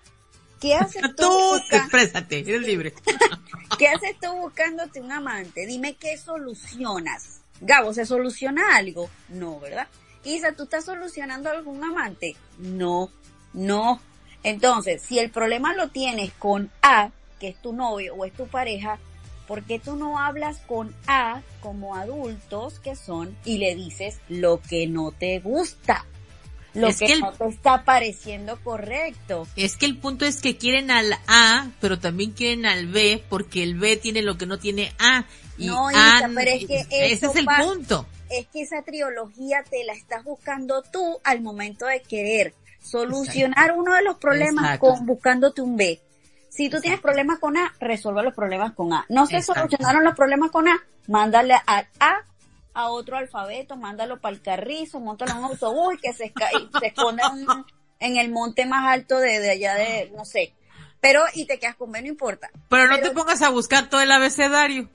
B: ¿Qué haces <laughs> tú?
A: Tú exprésate, eres libre. <laughs>
B: ¿Qué haces tú buscándote un amante? Dime qué solucionas. Gabo, ¿se soluciona algo? No, ¿verdad? Isa, ¿tú estás solucionando algún amante? No, no. Entonces, si el problema lo tienes con A, que es tu novio o es tu pareja, ¿por qué tú no hablas con A como adultos que son y le dices lo que no te gusta? Lo que, no te está pareciendo correcto.
A: Es que el punto es que quieren al A, pero también quieren al B, porque el B tiene lo que no tiene A. Y no,
B: pero es que
A: ese es el punto.
B: Es que esa trilogía te la estás buscando tú al momento de querer solucionar uno de los problemas con buscándote un B. Si tú tienes problemas con A, resuelve los problemas con A. No se solucionaron los problemas con A, mándale a A a otro alfabeto, mándalo para el carrizo, montalo en un autobús y que se, se esconda en, el monte más alto de, allá de, no sé. Pero, y te quedas con B, no importa.
A: Pero no te pongas a buscar todo el abecedario.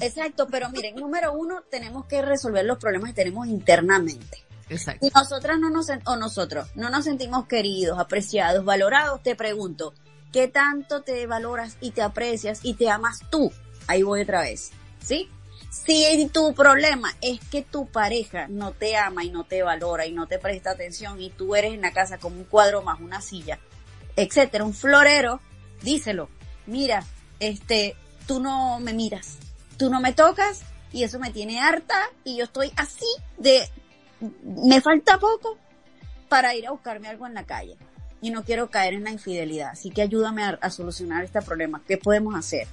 B: Exacto, pero miren, número uno, tenemos que resolver los problemas que tenemos internamente.
A: Exacto.
B: Y nosotras no nos, o nosotros, no nos sentimos queridos, apreciados, valorados, te pregunto, ¿qué tanto te valoras y te aprecias y te amas tú? Ahí voy otra vez, ¿sí? Si tu problema es que tu pareja no te ama y no te valora y no te presta atención y tú eres en la casa como un cuadro más una silla, etcétera, un florero, díselo. Mira, este, tú no me miras, tú no me tocas y eso me tiene harta y yo estoy así de, me falta poco para ir a buscarme algo en la calle y no quiero caer en la infidelidad. Así que ayúdame a, a solucionar este problema. ¿Qué podemos hacer?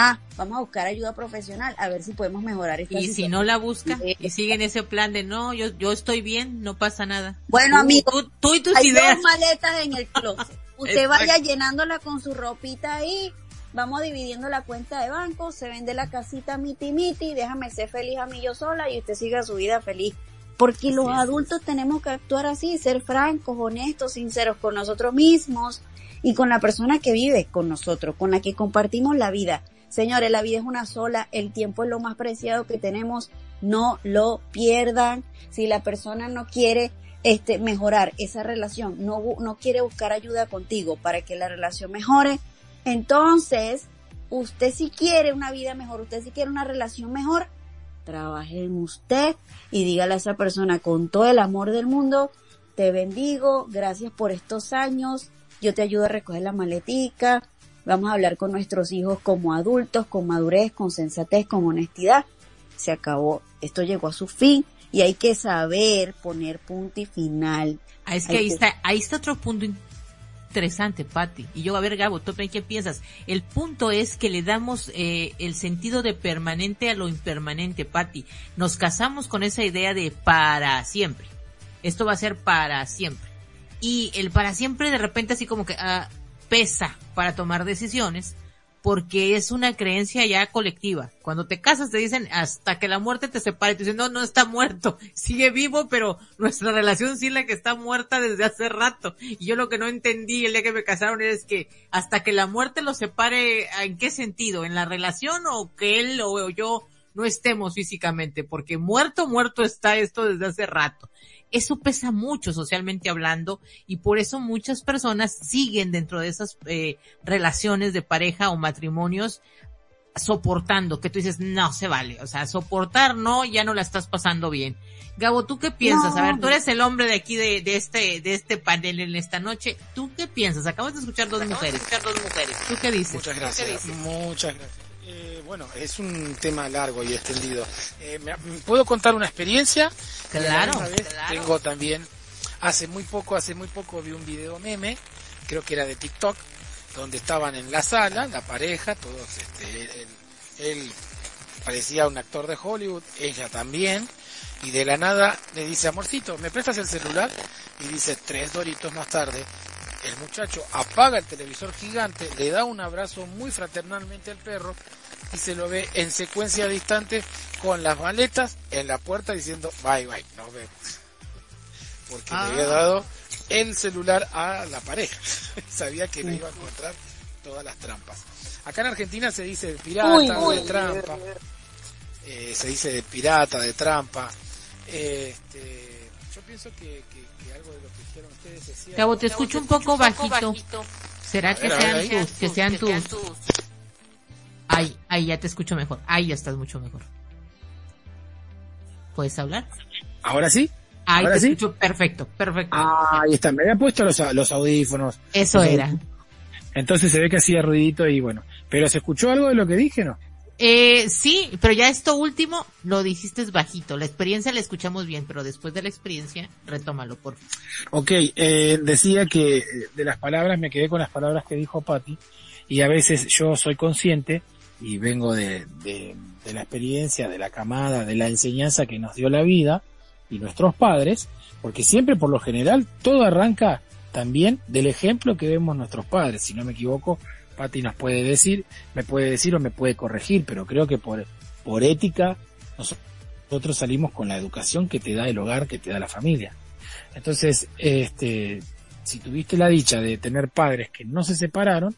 B: Ah, vamos a buscar ayuda profesional a ver si podemos mejorar esta
A: Y si no la busca
B: Eh,
A: y sigue en ese plan de no, yo, yo estoy bien, no pasa nada.
B: Bueno,
A: Tú-
B: amigo,
A: tú, tú y tus
B: Hay
A: ideas.
B: dos maletas en el closet. <laughs> Usted vaya llenándola con su ropita ahí. Vamos dividiendo la cuenta de banco. Se vende la casita miti miti. Déjame ser feliz a mí yo sola y usted siga su vida feliz. Porque los adultos tenemos que actuar así, ser francos, honestos, sinceros con nosotros mismos y con la persona que vive con nosotros, con la que compartimos la vida. Señores, la vida es una sola, el tiempo es lo más preciado que tenemos, no lo pierdan. Si la persona no quiere este, mejorar esa relación, no, no quiere buscar ayuda contigo para que la relación mejore, entonces usted si quiere una vida mejor, usted si quiere una relación mejor, trabaje en usted y dígale a esa persona con todo el amor del mundo, te bendigo, gracias por estos años, yo te ayudo a recoger la maletica, vamos a hablar con nuestros hijos como adultos, con madurez, con sensatez, con honestidad. Se acabó, esto llegó a su fin y hay que saber poner punto y final.
A: Ah, es que
B: Hay
A: ahí
B: que-
A: está, ahí está otro punto interesante, Patti. Y yo, a ver, Gabo, ¿tú qué piensas? El punto es que le damos eh, el sentido de permanente a lo impermanente, Patti. Nos casamos con esa idea de para siempre. Esto va a ser para siempre. Y el para siempre de repente así como que ah, pesa para tomar decisiones porque es una creencia ya colectiva. Cuando te casas te dicen hasta que la muerte te separe. Te dicen, no, no está muerto, <laughs> sigue vivo, pero nuestra relación sí la que está muerta desde hace rato. Y yo lo que no entendí el día que me casaron es que hasta que la muerte los separe, ¿en qué sentido? ¿En la relación o que él o yo no estemos físicamente? Porque muerto, muerto está esto desde hace rato. Eso pesa mucho socialmente hablando y por eso muchas personas siguen dentro de esas eh, relaciones de pareja o matrimonios soportando, que tú dices, no se vale, o sea, soportar no, ya no la estás pasando bien. Gabo, ¿tú qué piensas?
B: No.
A: A ver, tú eres el hombre de aquí de, de este, de este panel en esta noche. ¿Tú qué piensas? Acabas de escuchar dos mujeres. dos mujeres. ¿Tú qué dices?
C: Muchas gracias. Muchas gracias. Eh, bueno, es un tema largo y extendido. Eh, ¿Puedo contar una experiencia?
A: Claro.
C: Tengo también, hace muy poco, hace muy poco vi un video meme, creo que era de TikTok, donde estaban en la sala, la pareja, todos, este, él, él parecía un actor de Hollywood, ella también, y de la nada le dice, amorcito, ¿me prestas el celular? Y dice, tres doritos más tarde, el muchacho apaga el televisor gigante, le da un abrazo muy fraternalmente al perro y se lo ve en secuencia distante con las maletas en la puerta diciendo bye bye, nos vemos. Porque
A: Ah.
C: le había dado el celular a la pareja. <laughs> Sabía que le iba a encontrar todas las trampas. Acá en Argentina se dice de pirata,
B: Uy, uy.
C: de trampa. Eh, se dice de pirata, de trampa. Eh, este, yo pienso que, que- que algo de lo que
A: Gabo, te escucho un poco bajito. ¿Será que sean tus, que sean tus? Ahí, ahí ya te escucho mejor. Ahí ya estás mucho mejor. ¿Puedes hablar?
C: ¿Ahora sí?
A: Ahí
C: ¿Ahora
A: te
C: sí?
A: escucho perfecto, perfecto.
C: Ah, ahí está. Me había puesto los, los audífonos.
A: Eso era.
C: Entonces se ve que hacía ruidito y bueno. ¿Pero se escuchó algo de lo que dije, no?
A: Eh, sí, pero ya esto último lo dijiste bajito. La experiencia la escuchamos bien, pero después de la experiencia, retómalo, por favor.
C: Ok, eh, decía que eh, de las palabras me quedé con las palabras que dijo Patti y a veces yo soy consciente y vengo de, la experiencia, de la camada, de la enseñanza que nos dio la vida y nuestros padres, porque siempre por lo general todo arranca también del ejemplo que vemos nuestros padres. Si no me equivoco, Patti nos puede decir, me puede decir o me puede corregir, pero creo que por, por ética nosotros salimos con la educación que te da el hogar, que te da la familia. Entonces, este, si tuviste la dicha de tener padres que no se separaron,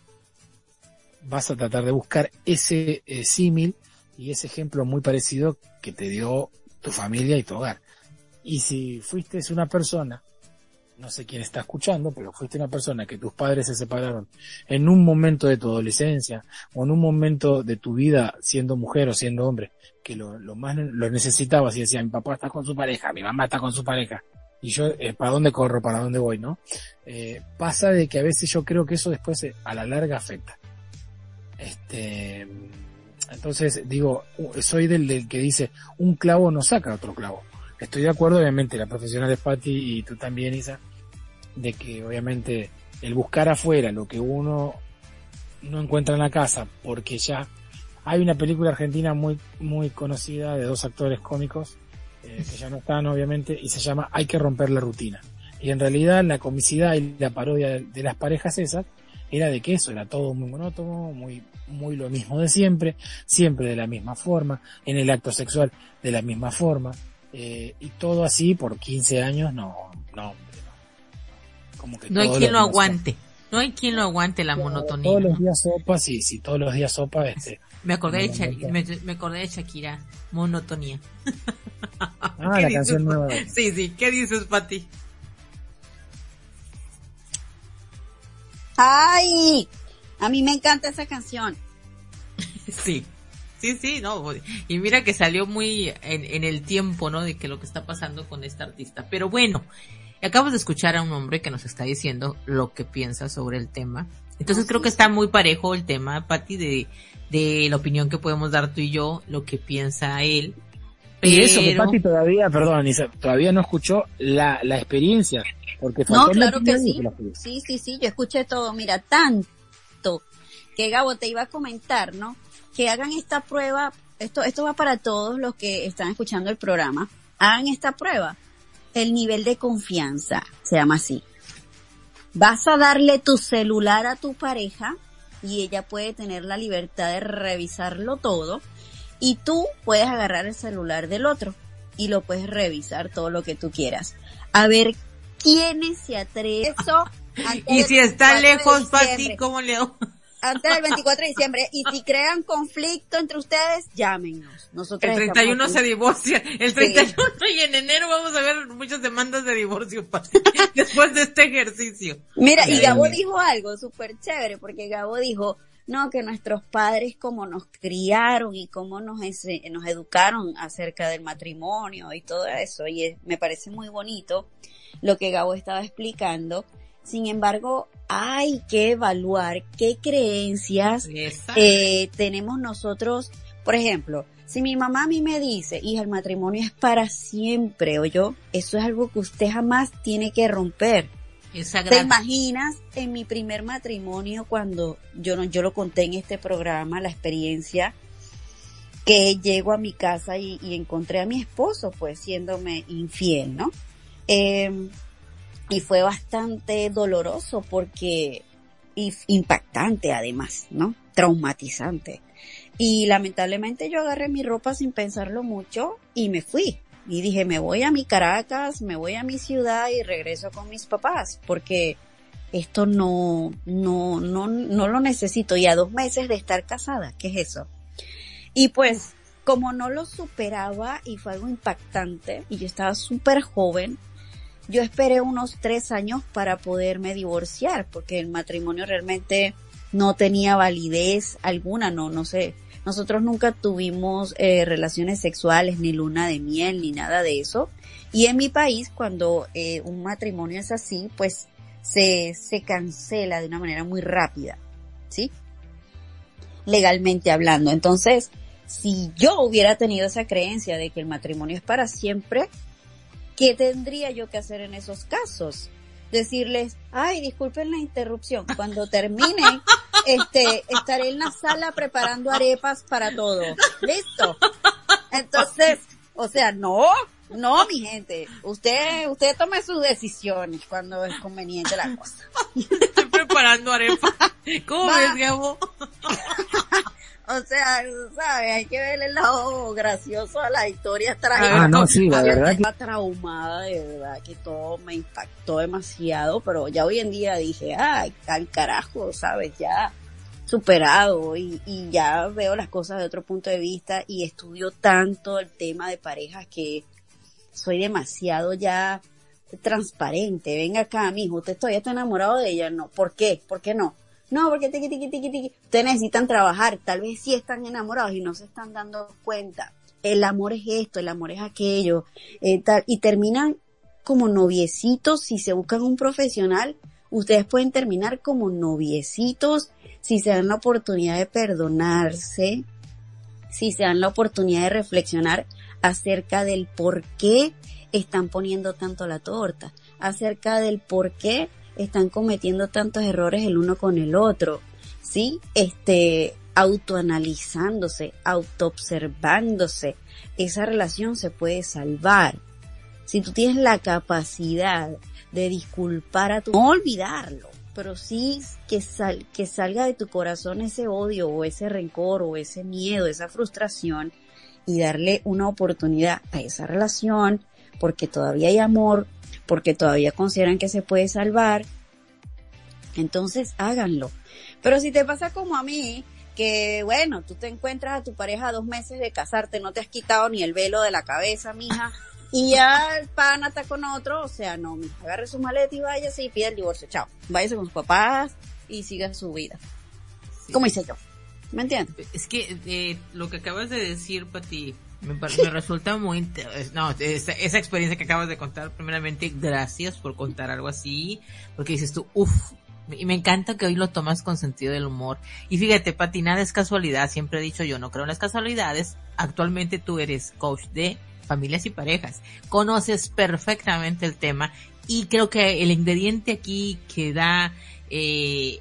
C: vas a tratar de buscar ese eh, símil y ese ejemplo muy parecido que te dio tu familia y tu hogar. Y si fuiste una persona, no sé quién está escuchando, pero fuiste una persona que tus padres se separaron en un momento de tu adolescencia o en un momento de tu vida siendo mujer o siendo hombre, que lo, lo más lo necesitabas y decía, mi papá está con su pareja, mi mamá está con su pareja, y yo, eh, ¿para dónde corro? ¿Para dónde voy? ¿No? Eh, pasa de que a veces yo creo que eso después eh, a la larga afecta. Este, entonces digo, soy del, del que dice, un clavo no saca otro clavo. Estoy de acuerdo, obviamente, la profesional de Patti y tú también, Isa, de que obviamente el buscar afuera lo que uno no encuentra en la casa, porque ya hay una película argentina muy, muy conocida de dos actores cómicos, eh, que ya no están obviamente, y se llama Hay que romper la rutina. Y en realidad la comicidad y la parodia de, de las parejas esas era de que eso era todo muy monótono, muy, muy lo mismo de siempre, siempre de la misma forma, en el acto sexual de la misma forma, eh, y todo así por 15 años, no, no,
A: Como que no hay quien lo aguante. No hay quien lo aguante la monotonía.
C: Todos los días sopa, sí, sí, todos los días sopa, este.
A: Me acordé, de Shakira, me, me, acordé de Shakira, monotonía.
C: Ah, <laughs> la canción nueva.
A: Sí, sí, ¿qué dices, Pati?
B: ¡Ay! A mí me encanta esa canción. <laughs>
A: sí. Sí, sí, no. Y mira que salió muy en, en, el tiempo, ¿no? De que lo que está pasando con esta artista. Pero bueno, acabamos de escuchar a un hombre que nos está diciendo lo que piensa sobre el tema. Entonces creo que está muy parejo el tema, Patti, de, de la opinión que podemos dar tú y yo, lo que piensa él.
C: Pero... Y eso que Patti todavía, perdón, todavía no escuchó la, la experiencia. Porque
B: no, claro que sí. Sí, sí, sí, yo escuché todo. Mira, tanto que Gabo te iba a comentar, ¿no? que hagan esta prueba, esto, esto va para todos los que están escuchando el programa, hagan esta prueba. El nivel de confianza se llama así. Vas a darle tu celular a tu pareja y ella puede tener la libertad de revisarlo todo y tú puedes agarrar el celular del otro y lo puedes revisar todo lo que tú quieras. A ver quiénes se atreven. Eso. <laughs>
A: Y si está lejos, Pati, ¿cómo le
B: antes del 24 de diciembre. Y si crean conflicto entre ustedes, llámenos. Nosotros
A: el 31 se divorcia. El 31 y en enero vamos a ver muchas demandas de divorcio <laughs> después de este ejercicio.
B: Mira, y Gabo dijo algo súper chévere, porque Gabo dijo, no, que nuestros padres como nos criaron y cómo nos, nos educaron acerca del matrimonio y todo eso. Y me parece muy bonito lo que Gabo estaba explicando sin embargo, hay que evaluar qué creencias eh, tenemos nosotros. Por ejemplo, si mi mamá a mí me dice, hija, el matrimonio es para siempre, o yo, eso es algo que usted jamás tiene que romper. ¿Te imaginas en mi primer matrimonio cuando yo no, yo lo conté en este programa, la experiencia que llego a mi casa y, y encontré a mi esposo, pues, siéndome infiel, ¿no? Eh, y fue bastante doloroso porque y impactante además, ¿no? Traumatizante. Y lamentablemente yo agarré mi ropa sin pensarlo mucho y me fui. Y dije, me voy a mi Caracas, me voy a mi ciudad y regreso con mis papás, porque esto no, no, no, no lo necesito. Y a dos meses de estar casada, ¿qué es eso? Y pues, como no lo superaba y fue algo impactante, y yo estaba súper joven, yo esperé unos tres años para poderme divorciar, porque el matrimonio realmente no tenía validez alguna, no, no sé. Nosotros nunca tuvimos eh, relaciones sexuales, ni luna de miel, ni nada de eso. Y en mi país, cuando eh, un matrimonio es así, pues se, se cancela de una manera muy rápida, ¿sí? Legalmente hablando. Entonces, si yo hubiera tenido esa creencia de que el matrimonio es para siempre, ¿Qué tendría yo que hacer en esos casos? Decirles, ay, disculpen la interrupción, cuando termine, <laughs> este, estaré en la sala preparando arepas para todo. ¿Listo? Entonces, o sea, no, no, mi gente. Usted, usted tome sus decisiones cuando es conveniente la cosa. <laughs>
A: Estoy preparando arepas. ¿Cómo ves, Gabo? <laughs>
B: O sea, ¿sabes? Hay que ver el lado gracioso a la historia trágica.
C: Ah, no, sí, la verdad.
B: Estaba traumada, de verdad, que todo me impactó demasiado, pero ya hoy en día dije, ay, al carajo, ¿sabes? Ya, superado y, y ya veo las cosas de otro punto de vista y estudio tanto el tema de parejas que soy demasiado ya transparente. Venga acá, mijo, usted todavía está enamorado de ella, no. ¿Por qué? ¿Por qué no? No, porque tiqui, tiqui, tiqui, tiqui. Ustedes necesitan trabajar, tal vez sí están enamorados y no se están dando cuenta. El amor es esto, el amor es aquello, eh, y terminan como noviecitos si se buscan un profesional. Ustedes pueden terminar como noviecitos si se dan la oportunidad de perdonarse, si se dan la oportunidad de reflexionar acerca del por qué están poniendo tanto la torta, acerca del por qué están cometiendo tantos errores el uno con el otro, ¿sí? Este, autoanalizándose, autoobservándose, esa relación se puede salvar. Si tú tienes la capacidad de disculpar a tu, no olvidarlo, pero sí que, sal, que salga de tu corazón ese odio o ese rencor o ese miedo, esa frustración y darle una oportunidad a esa relación porque todavía hay amor, porque todavía consideran que se puede salvar, entonces háganlo. Pero si te pasa como a mí, que bueno, tú te encuentras a tu pareja dos meses de casarte, no te has quitado ni el velo de la cabeza, mija, y ya el pana está con otro, o sea, no, mija, agarre su maleta y váyase y pide el divorcio, chao, váyase con sus papás y siga su vida. Como hice yo. ¿Me entiendes?
A: Es que eh, lo que acabas de decir, Pati, me, me resulta muy... No, esa, esa, experiencia que acabas de contar, primeramente, gracias por contar algo así, porque dices tú, uff, y me encanta que hoy lo tomas con sentido del humor. Y fíjate, Pati, nada es casualidad, siempre he dicho yo, no creo en las casualidades. Actualmente tú eres coach de familias y parejas, conoces perfectamente el tema y creo que el ingrediente aquí que da eh,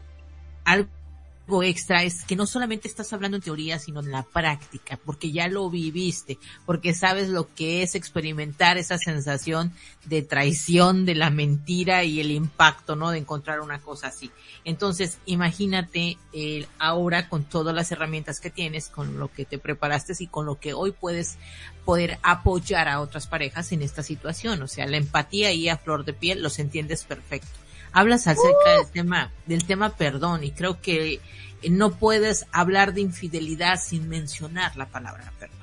A: extra es que no solamente estás hablando en teoría, sino en la práctica, porque ya lo viviste, porque sabes lo que es experimentar esa sensación de traición, de la mentira y el impacto, ¿no? De encontrar una cosa así. Entonces, imagínate eh, ahora con todas las herramientas que tienes, con lo que te preparaste y con lo que hoy puedes poder apoyar a otras parejas en esta situación. O sea, la empatía y a flor de piel los entiendes perfecto hablas acerca del tema, del tema perdón y creo que no puedes hablar de infidelidad sin mencionar la palabra perdón.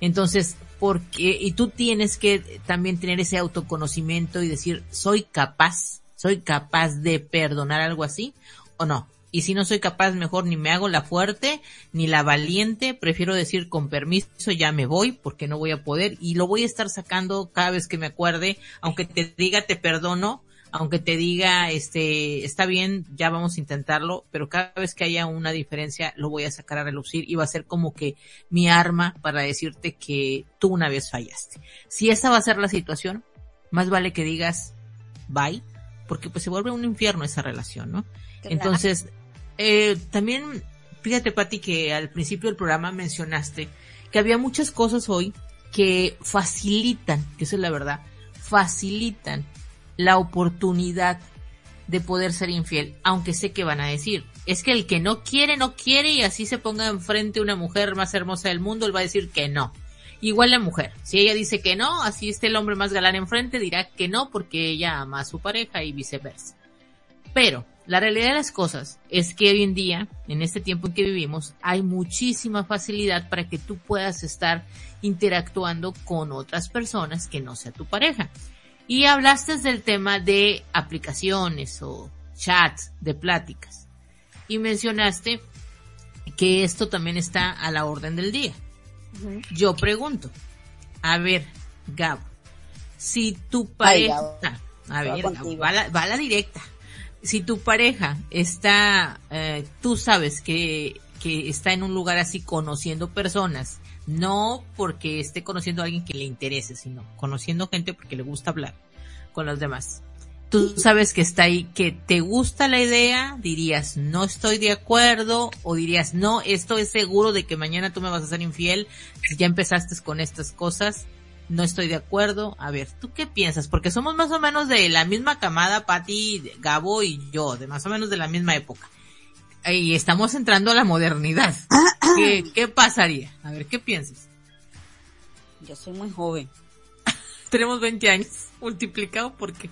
A: Entonces, porque, y tú tienes que también tener ese autoconocimiento y decir, soy capaz, soy capaz de perdonar algo así o no. Y si no soy capaz, mejor ni me hago la fuerte, ni la valiente, prefiero decir con permiso, ya me voy, porque no voy a poder, y lo voy a estar sacando cada vez que me acuerde, aunque te diga te perdono, aunque te diga, este, está bien, ya vamos a intentarlo, pero cada vez que haya una diferencia lo voy a sacar a relucir y va a ser como que mi arma para decirte que tú una vez fallaste. Si esa va a ser la situación, más vale que digas bye, porque pues se vuelve un infierno esa relación, ¿no? Entonces, eh, también, fíjate Pati que al principio del programa mencionaste que había muchas cosas hoy que facilitan, que eso es la verdad, facilitan la oportunidad de poder ser infiel, aunque sé que van a decir, es que el que no quiere, no quiere y así se ponga enfrente una mujer más hermosa del mundo, él va a decir que no. Igual la mujer, si ella dice que no, así esté el hombre más galán enfrente, dirá que no porque ella ama a su pareja y viceversa. Pero la realidad de las cosas es que hoy en día, en este tiempo en que vivimos, hay muchísima facilidad para que tú puedas estar interactuando con otras personas que no sea tu pareja. Y hablaste del tema de aplicaciones o chats de pláticas. Y mencionaste que esto también está a la orden del día. Yo pregunto, a ver, Gabo, si tu pareja, a ver, va, la, va, la, directa. Si tu pareja está, eh, tú sabes que, que está en un lugar así conociendo personas no porque esté conociendo a alguien que le interese, sino conociendo gente porque le gusta hablar con los demás. Tú sabes que está ahí, que te gusta la idea, dirías no estoy de acuerdo o dirías no, esto es seguro de que mañana tú me vas a ser infiel si ya empezaste con estas cosas, no estoy de acuerdo. A ver, ¿tú qué piensas? Porque somos más o menos de la misma camada, Patti, Gabo y yo, de más o menos de la misma época y estamos entrando a la modernidad. <coughs> ¿Qué, ¿Qué, pasaría? A ver, ¿qué piensas?
B: Yo soy muy joven. <laughs>
A: Tenemos 20 años, multiplicado porque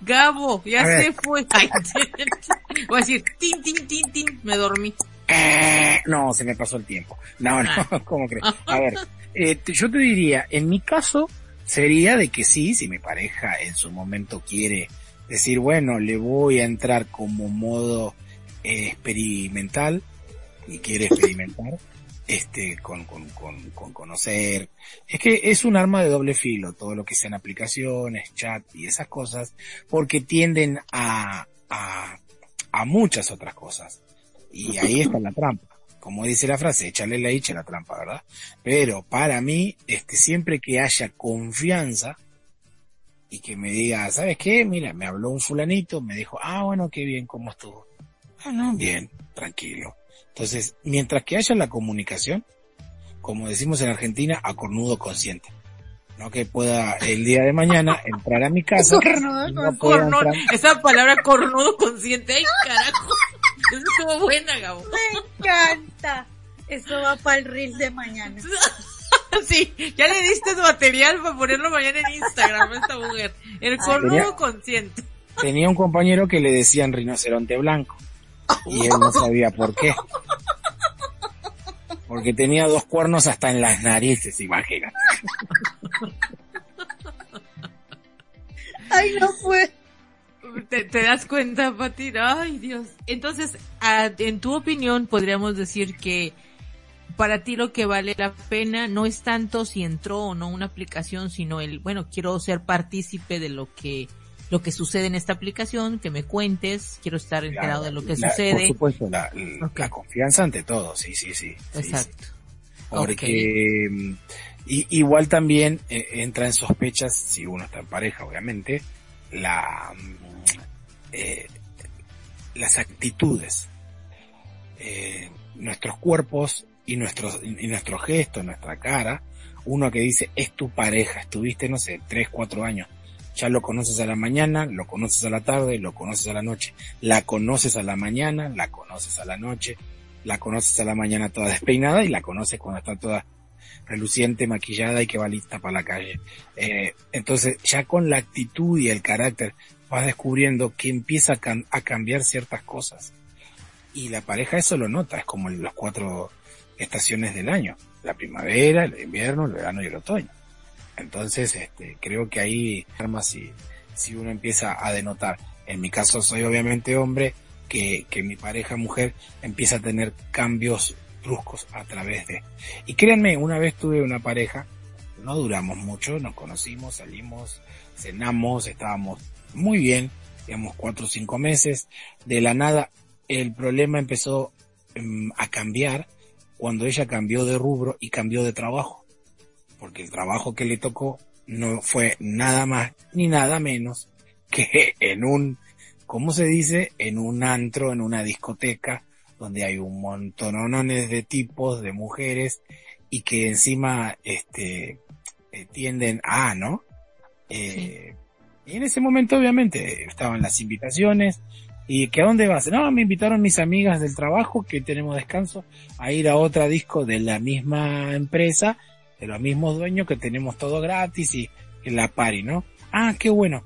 A: Gabo, ya se fue. <laughs> Voy a decir, tin, tin, tin, tin, me dormí.
C: Eh, no, se me pasó el tiempo. No, no, <laughs> ¿cómo crees? A ver, eh, yo te diría, en mi caso sería de que sí, si mi pareja en su momento quiere decir, bueno, le voy a entrar como modo experimental y quiere experimentar, <laughs> este, con, con, con, con, conocer. Es que es un arma de doble filo, todo lo que sean aplicaciones, chat y esas cosas, porque tienden a, a, a muchas otras cosas. Y ahí está la trampa. Como dice la frase, échale la hicha la trampa, ¿verdad? Pero para mí, este, siempre que haya confianza, y que me diga, ¿sabes qué? Mira, me habló un fulanito, me dijo, ah, bueno, qué bien, ¿cómo estuvo? Ah, no, bien, tranquilo. Entonces, mientras que haya la comunicación, como decimos en Argentina, a cornudo consciente. No que pueda el día de mañana entrar a mi casa. <laughs>
A: Cornudo, Esa palabra cornudo consciente, ay carajo. <laughs> Eso estuvo buena, Gabo.
B: Me encanta. Eso va para el reel de mañana. <laughs>
A: sí, ya le diste material para ponerlo mañana en Instagram a esta mujer. El cornudo consciente.
C: Tenía un compañero que le decían rinoceronte blanco. Y él no sabía por qué. Porque tenía dos cuernos hasta en las narices, imagínate.
B: Ay, no fue.
A: ¿Te, das cuenta, Pati? Ay, Dios. Entonces, en tu opinión, podríamos decir que para ti lo que vale la pena no es tanto si entró o no una aplicación, sino el, bueno, quiero ser partícipe de lo que lo que sucede en esta aplicación, que me cuentes, quiero estar enterado de lo que sucede.
C: Por supuesto, la, confianza ante todo, sí, sí, sí.
A: Exacto.
C: Porque mm, igual también eh, entra en sospechas, si uno está en pareja, obviamente, la mm, eh, las actitudes. Eh, nuestros cuerpos y nuestros, y nuestro gesto, nuestra cara, uno que dice, es tu pareja, estuviste, no sé, tres, cuatro años, ya lo conoces a la mañana, lo conoces a la tarde, lo conoces a la noche. La conoces a la mañana, la conoces a la noche, la conoces a la mañana toda <laughs> despeinada y la conoces cuando está toda reluciente, maquillada y que va lista para la calle. Eh, entonces, ya con la actitud y el carácter vas descubriendo que empieza a, a, cambiar ciertas cosas. Y la pareja eso lo nota, es como las cuatro estaciones del año. La primavera, el invierno, el verano y el otoño. Entonces, este, creo que ahí arma si, si uno empieza a denotar. En mi caso soy obviamente hombre, que, mi pareja mujer empieza a tener cambios bruscos a través de. Y créanme, una vez tuve una pareja, no duramos mucho, nos conocimos, salimos, cenamos, estábamos muy bien, digamos cuatro o cinco meses. De la nada, el problema empezó um, a cambiar cuando ella cambió de rubro y cambió de trabajo porque el trabajo que le tocó no fue nada más ni nada menos que en un, ¿cómo se dice? En un antro, en una discoteca, donde hay un montón de tipos, de mujeres, y que encima, este, eh, tienden a, ¿no? Eh, Y en ese momento, obviamente, estaban las invitaciones, y que a dónde vas? No, me invitaron mis amigas del trabajo, que tenemos descanso, a ir a otra disco de la misma empresa, de los mismos dueños que tenemos todo gratis y en la pari, ¿no? Ah, qué bueno.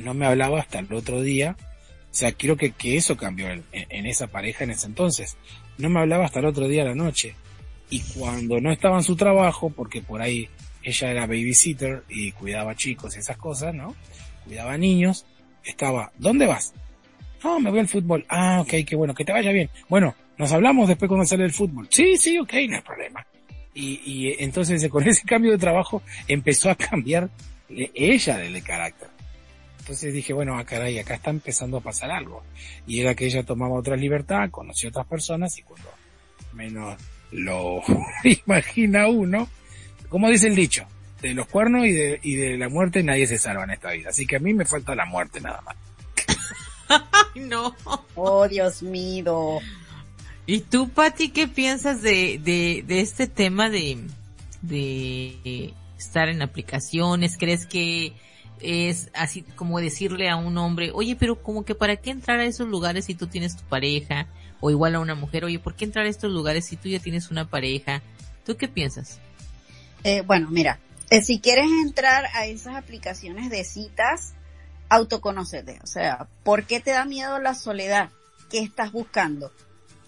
C: No me hablaba hasta el otro día. O sea, quiero que, que eso cambió en, esa pareja en ese entonces. No me hablaba hasta el otro día a la noche. Y cuando no estaba en su trabajo, porque por ahí ella era babysitter y cuidaba chicos y esas cosas, ¿no? Cuidaba niños, estaba, ¿dónde vas? No, me voy al fútbol. Ah, ok, qué bueno, que te vaya bien. Bueno, nos hablamos después cuando sale el fútbol. Sí, sí, ok, no hay problema. Y, y entonces con ese cambio de trabajo empezó a cambiar ella de carácter. Entonces dije, bueno, ah, caray, acá está empezando a pasar algo. Y era que ella tomaba otra libertad, conocía a otras personas y cuando menos lo <laughs> imagina uno, como dice el dicho, de los cuernos y de, y de la muerte nadie se salva en esta vida. Así que a mí me falta la muerte nada más. <laughs>
A: no.
B: Oh, Dios mío.
A: ¿Y tú, Patti, qué piensas de, de, de este tema de, de estar en aplicaciones? ¿Crees que es así como decirle a un hombre, oye, pero como que para qué entrar a esos lugares si tú tienes tu pareja? O igual a una mujer, oye, ¿por qué entrar a estos lugares si tú ya tienes una pareja? ¿Tú qué piensas?
B: Eh, bueno, mira, eh, si quieres entrar a esas aplicaciones de citas, autoconocete. O sea, ¿por qué te da miedo la soledad? ¿Qué estás buscando?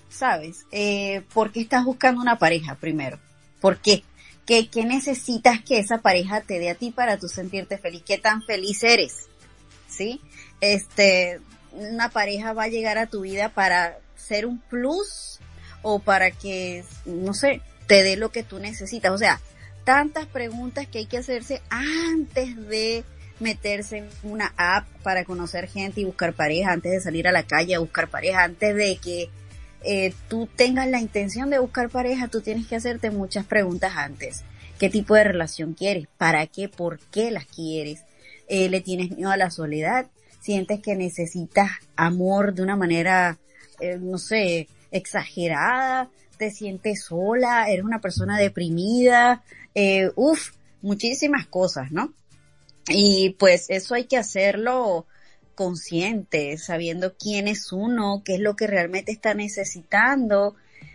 B: ¿Sabes? Eh, ¿Por qué estás buscando una pareja primero? ¿Por qué? ¿Qué, ¿Qué necesitas que esa pareja te dé a ti para tú sentirte feliz? ¿Qué tan feliz eres? ¿Sí? Este, una pareja va a llegar a tu vida para ser un plus o para que, no sé, te dé lo que tú necesitas. O sea, tantas preguntas que hay que hacerse antes de meterse en una app para conocer gente y buscar pareja, antes de salir a la calle a buscar pareja, antes de que eh, tú tengas la intención de buscar pareja, tú tienes que hacerte muchas preguntas antes. ¿Qué tipo de relación quieres? ¿Para qué? ¿Por qué las quieres? Eh, ¿Le tienes miedo a la soledad? ¿Sientes que necesitas amor de una manera, eh, no sé, exagerada? ¿Te sientes sola? ¿Eres una persona deprimida? Eh, uf, muchísimas cosas, ¿no? Y pues eso hay que hacerlo consciente, sabiendo quién es uno, qué es lo que realmente está necesitando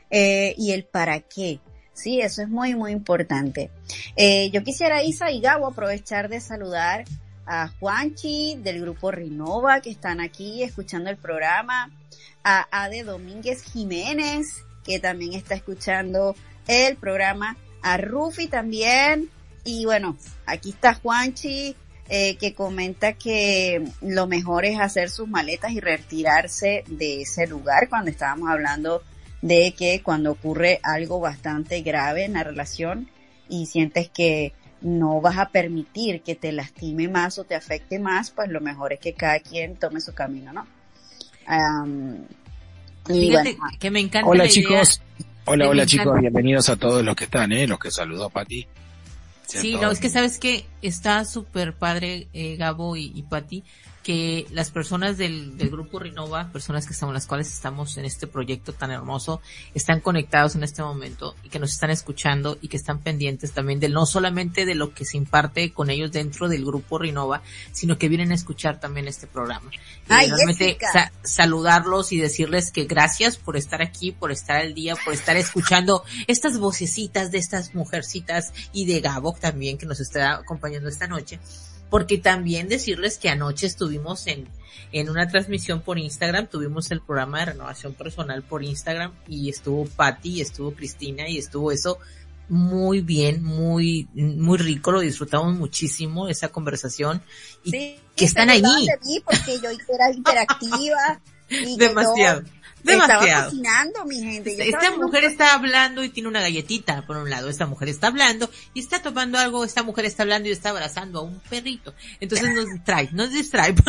B: eh, y el para qué. Sí, eso es muy, muy importante. Eh, yo quisiera, Isa y Gabo, aprovechar de saludar a Juanchi del grupo Rinova que están aquí escuchando el programa, a Ade Domínguez Jiménez que también está escuchando el programa, a Rufi también, y bueno, aquí está Juanchi, eh, que comenta que lo mejor es hacer sus maletas y retirarse de ese lugar cuando estábamos hablando de que cuando ocurre algo bastante grave en la relación y sientes que no vas a permitir que te lastime más o te afecte más, pues lo mejor es que cada quien tome su camino, ¿no?
A: Fíjate que me encanta.
C: Hola chicos. Hola, hola chicos, bienvenidos a todos los que están, ¿eh? los que saludó Pati.
A: Sí, no, es que sabes que está súper padre eh, Gabo y, y Pati que las personas del, del grupo Renova, personas que estamos, las cuales estamos en este proyecto tan hermoso, están conectados en este momento y que nos están escuchando y que están pendientes también de no solamente de lo que se imparte con ellos dentro del grupo Renova, sino que vienen a escuchar también este programa.
B: Ay, realmente
A: saludarlos y decirles que gracias por estar aquí, por estar al día, por estar escuchando estas vocecitas de estas mujercitas y de Gabo también que nos está acompañando esta noche porque también decirles que anoche estuvimos en, en una transmisión por Instagram, tuvimos el programa de renovación personal por Instagram y estuvo Patti, estuvo Cristina y estuvo eso muy bien, muy, muy rico, lo disfrutamos muchísimo esa conversación y que están ahí.
B: porque yo <laughs> era interactiva.
A: Y Demasiado. Demasiado. Estaba
B: cocinando, mi gente.
A: esta mujer está hablando y tiene una galletita por un lado. Esta mujer está hablando y está tomando algo. Esta mujer está hablando y está abrazando a un perrito. Entonces nos distrae, nos distrae. <laughs>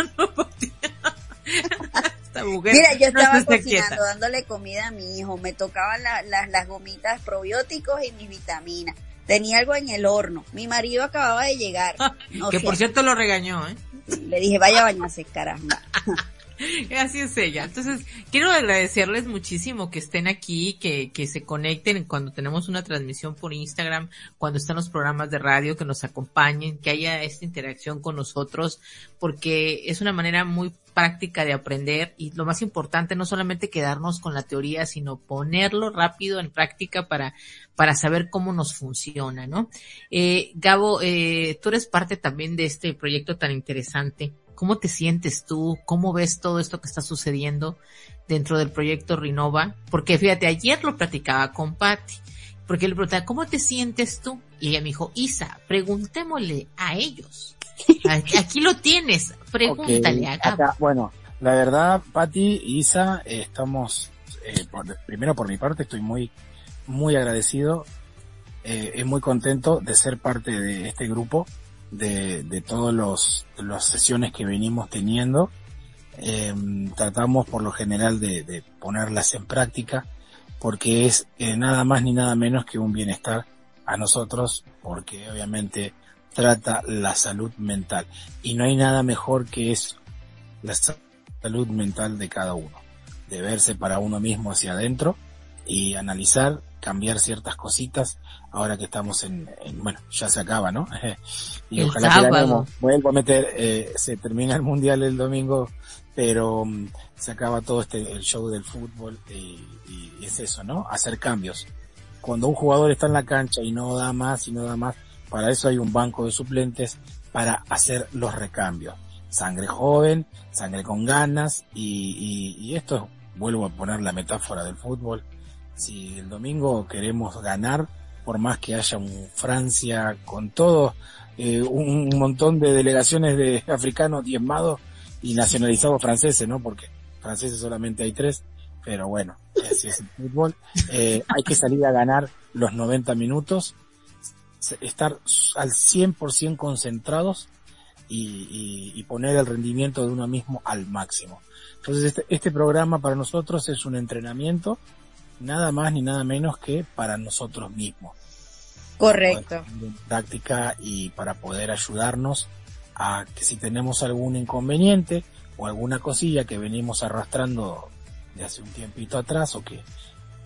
A: esta mujer
B: Mira, yo estaba cocinando, dándole comida a mi hijo. Me tocaban las gomitas probióticos y mis vitaminas. Tenía algo en el horno. Mi marido acababa de llegar.
A: que por cierto lo regañó, ¿eh?
B: Le dije, vaya a bañarse, caramba. <laughs>
A: Así es ella. Entonces, quiero agradecerles muchísimo que estén aquí, que, que se conecten cuando tenemos una transmisión por Instagram, cuando están los programas de radio, que nos acompañen, que haya esta interacción con nosotros, porque es una manera muy práctica de aprender y lo más importante no solamente quedarnos con la teoría, sino ponerlo rápido en práctica para, para saber cómo nos funciona, ¿no? Eh, Gabo, eh, tú eres parte también de este proyecto tan interesante ¿Cómo te sientes tú? ¿Cómo ves todo esto que está sucediendo dentro del proyecto Renova? Porque fíjate, ayer lo platicaba con Patty, porque le preguntaba, ¿cómo te sientes tú? Y ella me dijo, Isa, preguntémosle a ellos. <laughs> Aquí lo tienes, pregúntale a Gabo.
C: bueno, la verdad, Patti y Isa, estamos, eh, primero por mi parte, estoy muy, muy agradecido, eh, muy contento de ser parte de este grupo de, de todas los, las sesiones que venimos teniendo. Em, tratamos por lo general de, ponerlas en práctica porque es eh, nada más ni nada menos que un bienestar a nosotros porque obviamente trata la salud mental y no hay nada mejor que eso, la salud mental de cada uno, de verse para uno mismo hacia adentro y analizar cambiar ciertas cositas ahora que estamos en, bueno, ya se acaba, ¿no? <laughs>
A: y ojalá que
C: vuelva a meter, eh, se termina el mundial el domingo, pero mm, se acaba todo este, el show del fútbol y, y, es eso, ¿no? Hacer cambios. Cuando un jugador está en la cancha y no da más y no da más, para eso hay un banco de suplentes para hacer los recambios. Sangre joven, sangre con ganas y, y, y esto vuelvo a poner la metáfora del fútbol, si el domingo queremos ganar, por más que haya un Francia con todo, eh, un, montón de delegaciones de <laughs> africanos diezmados y nacionalizados franceses, ¿no? Porque franceses solamente hay tres, pero bueno, así es el fútbol. Eh, hay que salir a ganar los 90 minutos, estar al 100% concentrados y, y, poner el rendimiento de uno mismo al máximo. Entonces este, este programa para nosotros es un entrenamiento nada más ni nada menos que para nosotros mismos.
B: Correcto.
C: Práctica y para poder ayudarnos a que si tenemos algún inconveniente o alguna cosilla que venimos arrastrando de hace un tiempito atrás o que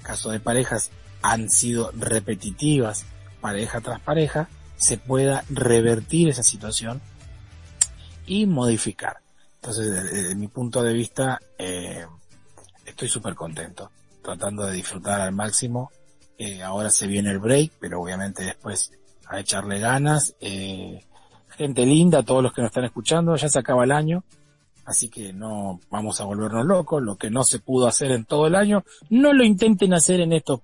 C: caso de parejas han sido repetitivas pareja tras pareja, se pueda revertir esa situación y modificar. Entonces, desde, mi punto de vista, eh, estoy súper contento, tratando de disfrutar al máximo. Eh, ahora se viene el break, pero obviamente después a echarle ganas. Eh, gente linda, todos los que nos están escuchando, ya se acaba el año, así que no vamos a volvernos locos. Lo que no se pudo hacer en todo el año, no lo intenten hacer en estos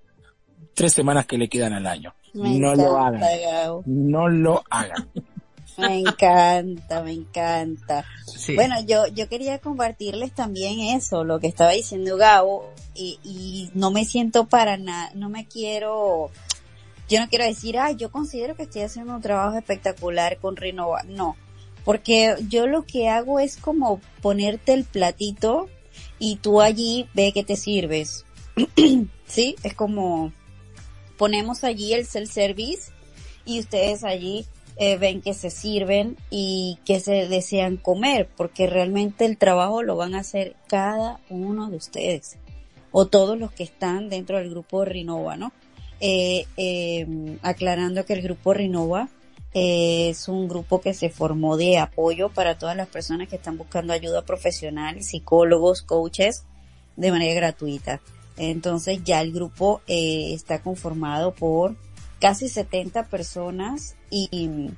C: tres semanas que le quedan al año. no lo hagan. No lo hagan.
B: Me encanta, me encanta. Bueno, yo, yo quería compartirles también eso, lo que estaba diciendo Gabo, y, y no me siento para nada, no me quiero, yo no quiero decir, ay, yo considero que estoy haciendo un trabajo espectacular con Renova. No, porque yo lo que hago es como ponerte el platito y tú allí ve que te sirves. <clears throat> ¿Sí? Es como ponemos allí el self-service y ustedes allí eh, ven que se sirven y que se desean comer, porque realmente el trabajo lo van a hacer cada uno de ustedes o todos los que están dentro del grupo Renova, ¿no? Eh, em, aclarando que el grupo Renova eh, es un grupo que se formó de apoyo para todas las personas que están buscando ayuda profesional, psicólogos, coaches, de manera gratuita. Entonces ya el grupo eh, está conformado por casi 70 personas y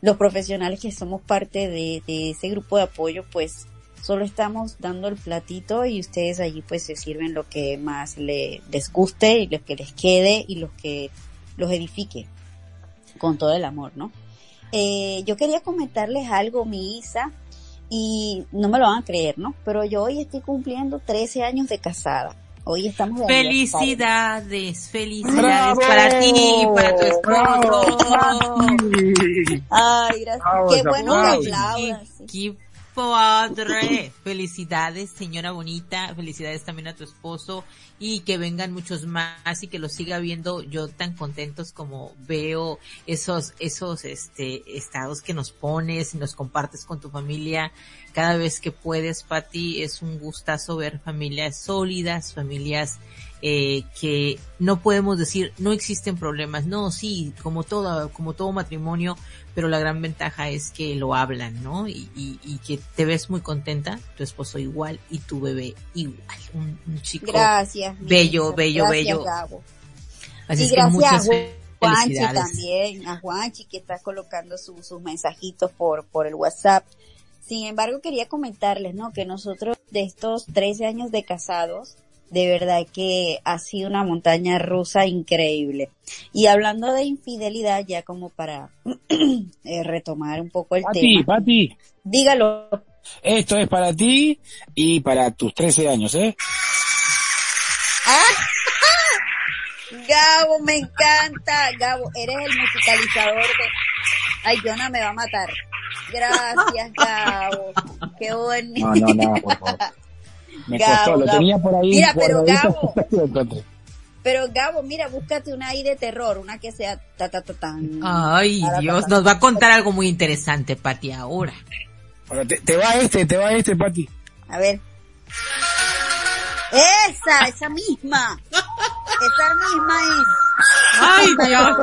B: los profesionales que somos parte de, ese grupo de apoyo pues solo estamos dando el platito y ustedes allí pues se sirven lo que más les guste y lo que les quede y los que los edifique con todo el amor, ¿no? Eh, yo quería comentarles algo, mi Isa, y no me lo van a creer, ¿no? Pero yo hoy estoy cumpliendo 13 años de casada. Hoy estamos de
A: Felicidades, felicidades para ti, para tu esposo.
B: Ay, gracias. Qué bueno que
A: Qué padre. Felicidades, señora bonita. Felicidades también a tu esposo y que vengan muchos más y que los siga viendo yo tan contentos como veo esos, esos, este, estados que nos pones y nos compartes con tu familia cada vez que puedes, Pati, es un gustazo ver familias sólidas, familias eh, que no podemos decir no existen problemas, no, sí, como todo, como todo matrimonio, pero la gran ventaja es que lo hablan, ¿no? Y, y, que te ves muy contenta, tu esposo igual y tu bebé igual, un, chico
B: gracias,
A: bello, bello, bello.
B: Así que muchas a Juanchi también, a Juanchi que está colocando sus mensajitos por, por el WhatsApp. Sin embargo, quería comentarles, ¿no? Que nosotros de estos 13 años de casados, de verdad que ha sido una montaña rusa increíble. Y hablando de infidelidad, ya como para <clears throat> eh, retomar un poco el tema.
C: Pati.
B: Dígalo.
C: Esto es para ti y para tus 13 años, ¿eh?
B: ¡Ah! <laughs> Gabo, me encanta. Gabo, eres el musicalizador de... Ay, Jonah me va a matar. Gracias, Gabo. Qué <laughs> bonito.
C: No, no, no, por favor. Me costó, lo tenía por ahí.
B: Mira, pero Gabo. <laughs> Pero Gabo, mira, búscate una ahí de terror, una que sea ta ta ta tan.
A: Ay, Dios, nos va a contar algo muy interesante, Pati, ahora.
C: Bueno, te, te va este, te va este, Pati.
B: A ver. Esa, esa misma. Esa misma es.
A: Ay Dios,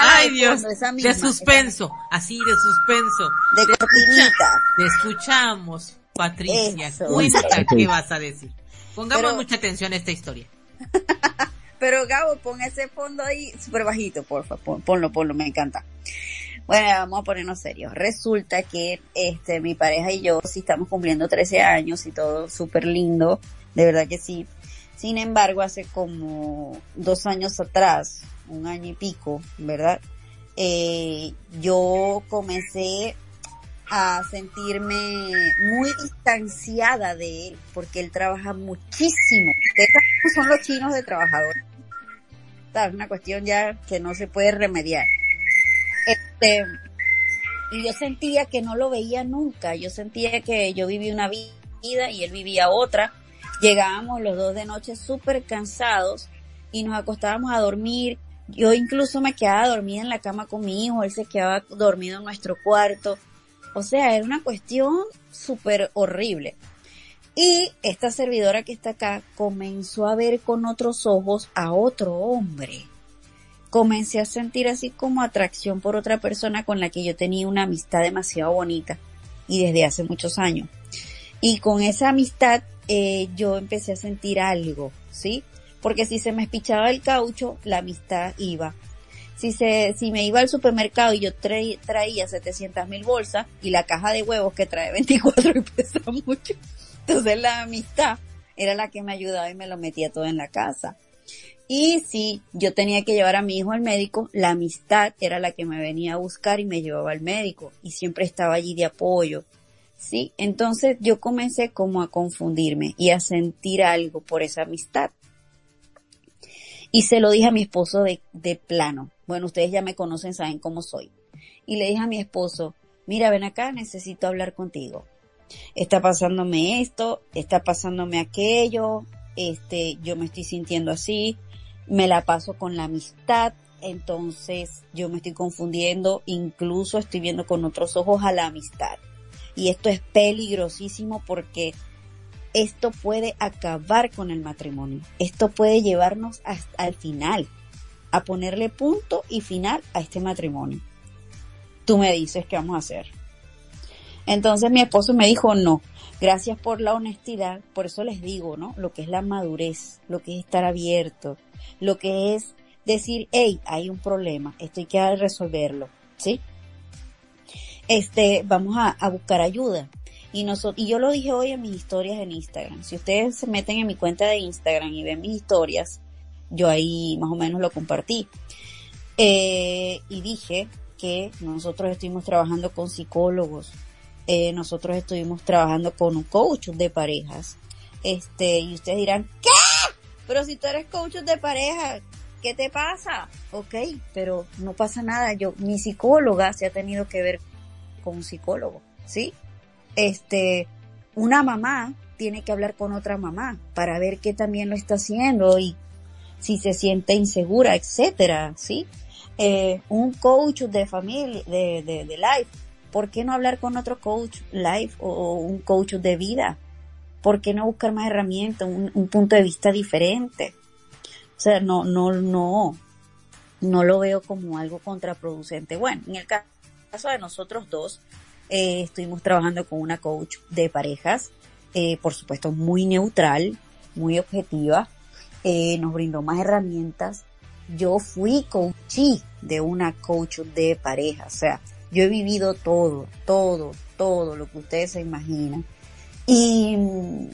A: ay Dios, de suspenso, así de suspenso.
B: De cortinita.
A: Te escuchamos, Patricia. Cuenta qué vas a decir. Pongamos mucha atención a esta historia. <laughs>
B: Pero Gabo, pon ese fondo ahí súper bajito, por favor. Ponlo, ponlo, me encanta. Bueno, vamos a ponernos serios. Resulta que este mi pareja y yo, si estamos cumpliendo 13 años y todo súper lindo, de verdad que sí. Sin embargo, hace como dos años atrás, un año y pico, ¿verdad? Eh, yo comencé a sentirme muy distanciada de él, porque él trabaja muchísimo. Estos son los chinos de trabajadores. Es una cuestión ya que no se puede remediar. Este, y yo sentía que no lo veía nunca. Yo sentía que yo vivía una vida y él vivía otra. Llegábamos los dos de noche súper cansados y nos acostábamos a dormir. Yo incluso me quedaba dormida en la cama con mi hijo, él se quedaba dormido en nuestro cuarto. O sea, era una cuestión súper horrible. Y esta servidora que está acá comenzó a ver con otros ojos a otro hombre. Comencé a sentir así como atracción por otra persona con la que yo tenía una amistad demasiado bonita y desde hace muchos años. Y con esa amistad eh, yo empecé a sentir algo, ¿sí? Porque si se me espichaba el caucho, la amistad iba si se, si me iba al supermercado y yo traía 700 mil bolsas y la caja de huevos que trae <laughs> 24 y pesa mucho, entonces la amistad era la que me ayudaba y me lo metía todo en la casa. Y si yo tenía que llevar a mi hijo al médico, la amistad era la que me venía a buscar y me llevaba al médico y siempre estaba allí de apoyo. Sí, entonces yo comencé como a confundirme y a sentir algo por esa amistad. Y se lo dije a mi esposo de plano. Bueno, ustedes ya me conocen, saben cómo soy. Y le dije a mi esposo, mira, ven acá, necesito hablar contigo. Está pasándome esto, está pasándome aquello, este, yo me estoy sintiendo así, me la paso con la amistad, entonces yo me estoy confundiendo, incluso estoy viendo con otros ojos a la amistad. Y esto es peligrosísimo porque esto puede acabar con el matrimonio. Esto puede llevarnos hasta al final, a ponerle punto y final a este matrimonio. Tú me dices qué vamos a hacer. Entonces mi esposo me dijo, no, gracias por la honestidad, por eso les digo, ¿no? Lo que es la madurez, lo que es estar abierto, lo que es decir, hey, hay un problema, esto hay que resolverlo, ¿sí? Este, vamos a, a buscar ayuda. Y, nosotros, y yo lo dije hoy en mis historias en Instagram. Si ustedes se meten en mi cuenta de Instagram y ven mis historias, yo ahí más o menos lo compartí. Eh, y dije que nosotros estuvimos trabajando con psicólogos, eh, nosotros estuvimos trabajando con un coach de parejas. Este, y ustedes dirán, ¿qué? Pero si tú eres coach de pareja, ¿qué te pasa? Ok, pero no pasa nada. Yo, mi psicóloga se ha tenido que ver con un psicólogo, ¿sí? este, una mamá tiene que hablar con otra mamá para ver qué también lo está haciendo y si se siente insegura, etcétera, ¿sí? Eh, un coach de familia, de, de, de life, ¿por qué no hablar con otro coach life o, un coach de vida? ¿Por qué no buscar más herramientas, un, un punto de vista diferente? O sea, no, no, no, no lo veo como algo contraproducente. Bueno, en el caso de nosotros dos, eh, estuvimos trabajando con una coach de parejas, eh, por supuesto muy neutral, muy objetiva, eh, nos brindó más herramientas. Yo fui coachí de una coach de pareja, o sea, yo he vivido todo, todo, todo lo que ustedes se imaginan. Y mm,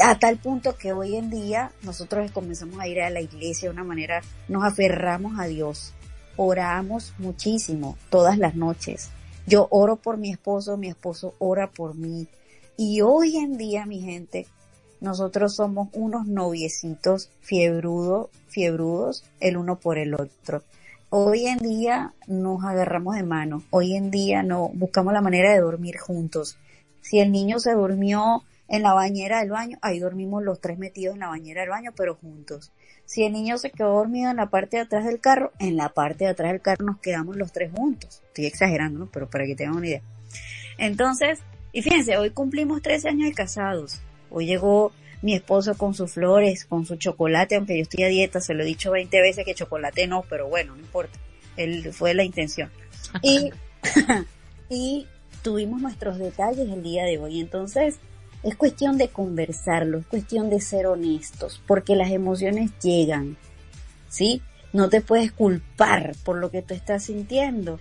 B: a tal punto que hoy en día nosotros comenzamos a ir a la iglesia de una manera, nos aferramos a Dios, oramos muchísimo todas las noches, yo oro por mi esposo, mi esposo ora por mí. Y hoy en día, mi gente, nosotros somos unos noviecitos fiebrudos, fiebrudos el uno por el otro. Hoy en día nos agarramos de mano. Hoy en día no buscamos la manera de dormir juntos. Si el niño se durmió en la bañera del baño, ahí dormimos los tres metidos en la bañera del baño, pero juntos. Si el niño se quedó dormido en la parte de atrás del carro, en la parte de atrás del carro nos quedamos los tres juntos. Estoy exagerando, ¿no? Pero para que tengan una idea. Entonces, y fíjense, hoy cumplimos 13 años de casados. Hoy llegó mi esposo con sus flores, con su chocolate, aunque yo estoy a dieta, se lo he dicho 20 veces que chocolate no, pero bueno, no importa. Él fue la intención. Y, <laughs> y tuvimos nuestros detalles el día de hoy. Entonces, es cuestión de conversarlo, es cuestión de ser honestos, porque las emociones llegan, ¿sí? No te puedes culpar por lo que tú estás sintiendo,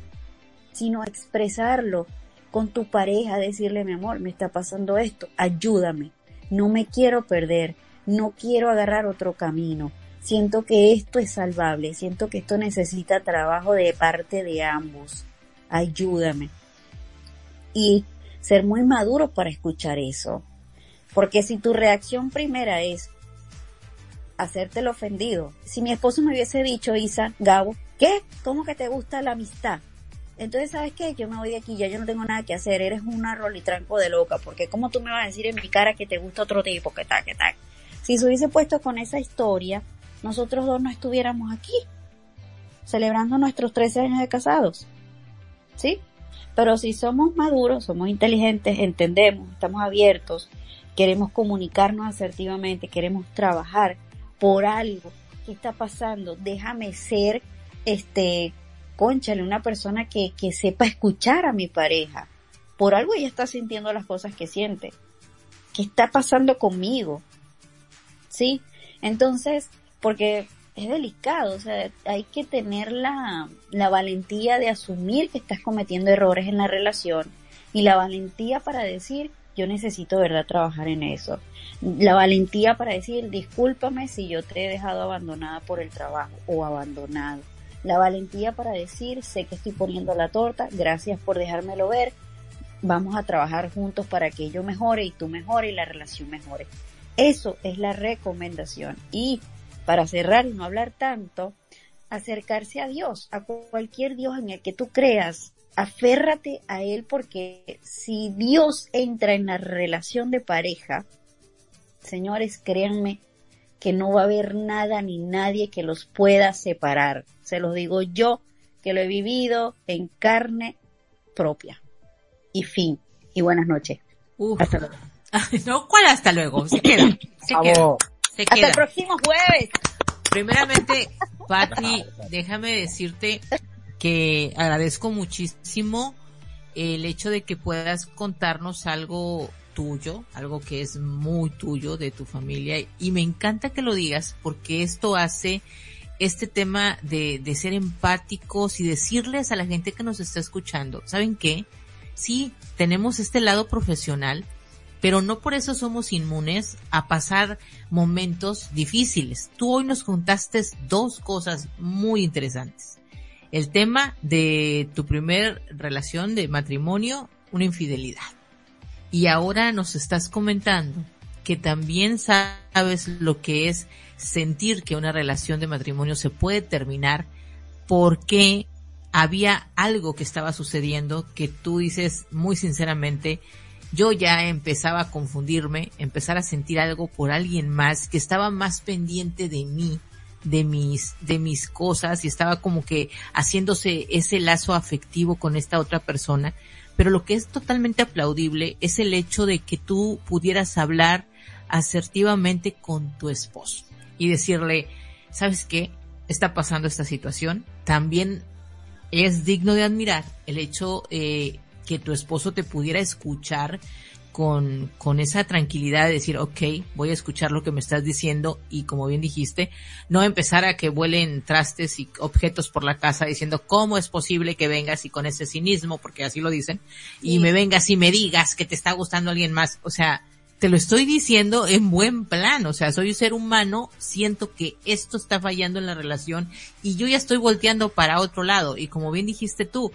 B: sino expresarlo con tu pareja, decirle, mi amor, me está pasando esto, ayúdame, no me quiero perder, no quiero agarrar otro camino. Siento que esto es salvable, siento que esto necesita trabajo de parte de ambos. Ayúdame. Y ser muy maduro para escuchar eso. Porque si tu reacción primera es hacerte el ofendido, si mi esposo me hubiese dicho, Isa, Gabo, ¿qué? ¿Cómo que te gusta la amistad? Entonces, ¿sabes qué? Yo me voy de aquí, ya yo no tengo nada que hacer, eres una rolitranco de loca, porque ¿cómo tú me vas a decir en mi cara que te gusta otro tipo, que tal, que tal? Si se hubiese puesto con esa historia, nosotros dos no estuviéramos aquí, celebrando nuestros 13 años de casados. ¿Sí? Pero si somos maduros, somos inteligentes, entendemos, estamos abiertos, queremos comunicarnos asertivamente, queremos trabajar por algo que está pasando, déjame ser, este, conchale, una persona que, que sepa escuchar a mi pareja. Por algo ella está sintiendo las cosas que siente. ¿Qué está pasando conmigo? ¿Sí? Entonces, porque es delicado, o sea, hay que tener la, la valentía de asumir que estás cometiendo errores en la relación y la valentía para decir, yo necesito, ¿verdad?, trabajar en eso. La valentía para decir, discúlpame si yo te he dejado abandonada por el trabajo o abandonado la valentía para decir, sé que estoy poniendo la torta, gracias por dejármelo ver, vamos a trabajar juntos para que yo mejore y tú mejore y la relación mejore. Eso es la recomendación. Y para cerrar y no hablar tanto, acercarse a Dios, a cualquier Dios en el que tú creas, aférrate a Él porque si Dios entra en la relación de pareja, señores, créanme que no va a haber nada ni nadie que los pueda separar. Se los digo yo, que lo he vivido en carne propia. Y fin. Y buenas noches.
A: Hasta luego. <laughs> no, ¿cuál hasta luego? Se <coughs> queda. Se queda.
B: Hasta el próximo jueves.
A: Primeramente, Patti, déjame decirte que agradezco muchísimo el hecho de que puedas contarnos algo tuyo, algo que es muy tuyo de tu familia y me encanta que lo digas porque esto hace este tema de, de ser empáticos y decirles a la gente que nos está escuchando, ¿saben qué? Sí, tenemos este lado profesional, pero no por eso somos inmunes a pasar momentos difíciles. Tú hoy nos contaste dos cosas muy interesantes. El tema de tu primer relación de matrimonio, una infidelidad y ahora nos estás comentando que también sabes lo que es sentir que una relación de matrimonio se puede terminar porque había algo que estaba sucediendo que tú dices muy sinceramente, yo ya empezaba a confundirme, empezar a sentir algo por alguien más que estaba más pendiente de mí, de mis, de mis cosas y estaba como que haciéndose ese lazo afectivo con esta otra persona pero lo que es totalmente aplaudible es el hecho de que tú pudieras hablar asertivamente con tu esposo y decirle, ¿sabes qué? Está pasando esta situación. También es digno de admirar el hecho eh, que tu esposo te pudiera escuchar con, con esa tranquilidad de decir, ok, voy a escuchar lo que me estás diciendo y como bien dijiste, no empezar a que vuelen trastes y objetos por la casa diciendo, ¿cómo es posible que vengas y con ese cinismo, porque así lo dicen, y me vengas y me digas que te está gustando alguien más? O sea, te lo estoy diciendo en buen plan, o sea, soy un ser humano, siento que esto está fallando en la relación y yo ya estoy volteando para otro lado. Y como bien dijiste tú,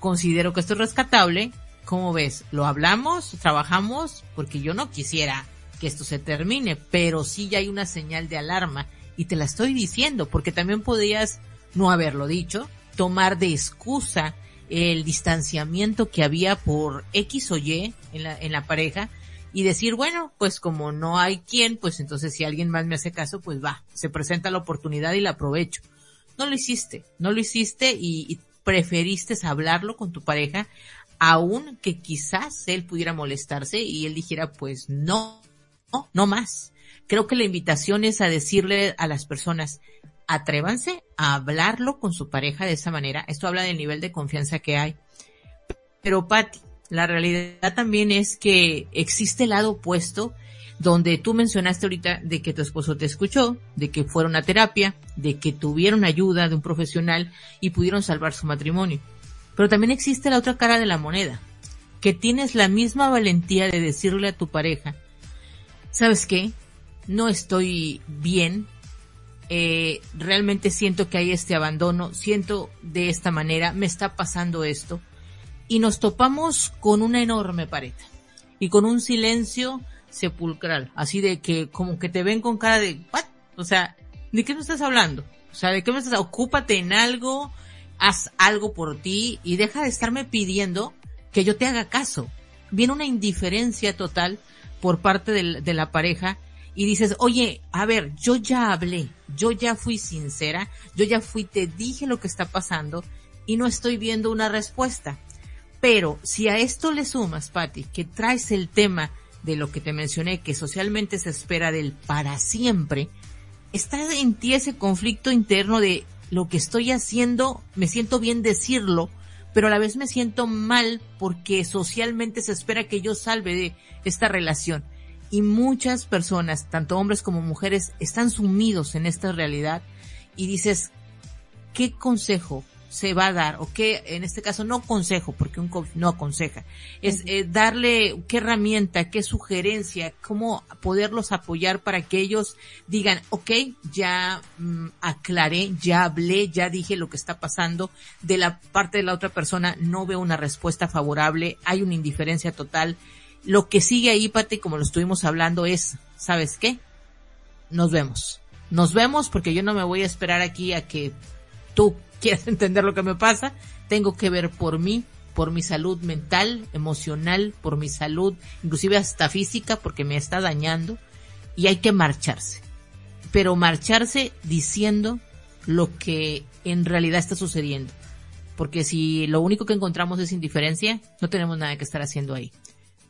A: considero que esto es rescatable, ¿Cómo ves? ¿Lo hablamos? ¿Trabajamos? Porque yo no quisiera que esto se termine, pero sí ya hay una señal de alarma y te la estoy diciendo porque también podrías no haberlo dicho, tomar de excusa el distanciamiento que había por X o Y en la, en la pareja y decir, bueno, pues como no hay quien, pues entonces si alguien más me hace caso, pues va, se presenta la oportunidad y la aprovecho. No lo hiciste, no lo hiciste y, y preferiste hablarlo con tu pareja aún que quizás él pudiera molestarse y él dijera, pues no, no, no más. Creo que la invitación es a decirle a las personas, atrévanse a hablarlo con su pareja de esa manera. Esto habla del nivel de confianza que hay. Pero Patti, la realidad también es que existe el lado opuesto donde tú mencionaste ahorita de que tu esposo te escuchó, de que fueron a terapia, de que tuvieron ayuda de un profesional y pudieron salvar su matrimonio. Pero también existe la otra cara de la moneda, que tienes la misma valentía de decirle a tu pareja, ¿sabes qué? no estoy bien, eh, realmente siento que hay este abandono, siento de esta manera, me está pasando esto, y nos topamos con una enorme pared y con un silencio sepulcral, así de que como que te ven con cara de, ¿what? O sea, ¿de qué me estás hablando? O sea, ¿de qué me estás? Ocúpate en algo, haz algo por ti y deja de estarme pidiendo que yo te haga caso. Viene una indiferencia total por parte de, la pareja y dices, oye, a ver, yo ya hablé, yo ya fui sincera, yo ya fui, te dije lo que está pasando y no estoy viendo una respuesta. Pero si a esto le sumas, Patti, que traes el tema de lo que te mencioné, que socialmente se espera del para siempre, está en ti ese conflicto interno de lo que estoy haciendo, me siento bien decirlo, pero a la vez me siento mal porque socialmente se espera que yo salve de esta relación. Y muchas personas, tanto hombres como mujeres, están sumidos en esta realidad y dices, ¿qué consejo se va a dar o qué, en este caso no consejo, porque un coach no aconseja, es eh, darle qué herramienta, qué sugerencia, cómo poderlos apoyar para que ellos digan, ok, ya mm, aclaré, ya hablé, ya dije lo que está pasando, de la parte de la otra persona no veo una respuesta favorable, hay una indiferencia total. Lo que sigue ahí, Pati, como lo estuvimos hablando, es, ¿sabes qué? Nos vemos. Nos vemos porque yo no me voy a esperar aquí a que tú quieres entender lo que me pasa, tengo que ver por mí, por mi salud mental, emocional, por mi salud, inclusive hasta física, porque me está dañando, y hay que marcharse. Pero marcharse diciendo lo que en realidad está sucediendo. Porque si lo único que encontramos es indiferencia, no tenemos nada que estar haciendo ahí.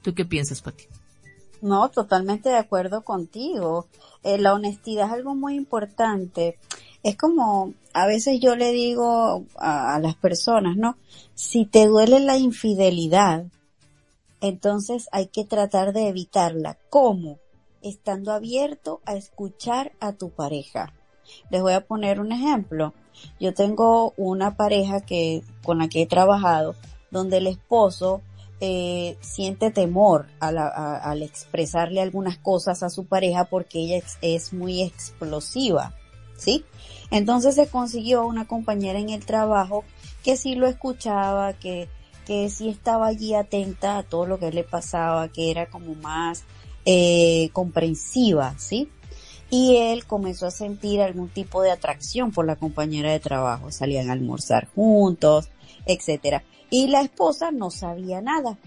A: ¿Tú qué piensas, Pati?
B: No, totalmente de acuerdo contigo. Eh, la honestidad es algo muy importante es como a veces yo le digo a, las personas, ¿no? Si te duele la infidelidad, entonces hay que tratar de evitarla. ¿Cómo? Estando abierto a escuchar a tu pareja. Les voy a poner un ejemplo. Yo tengo una pareja que con la que he trabajado, donde el esposo eh, siente temor al expresarle algunas cosas a su pareja porque ella es muy explosiva. ¿sí? Entonces se consiguió una compañera en el trabajo que sí lo escuchaba, que, que sí estaba allí atenta a todo lo que le pasaba, que era como más eh, comprensiva, ¿sí? Y él comenzó a sentir algún tipo de atracción por la compañera de trabajo, salían a almorzar juntos, etcétera. Y la esposa no sabía nada.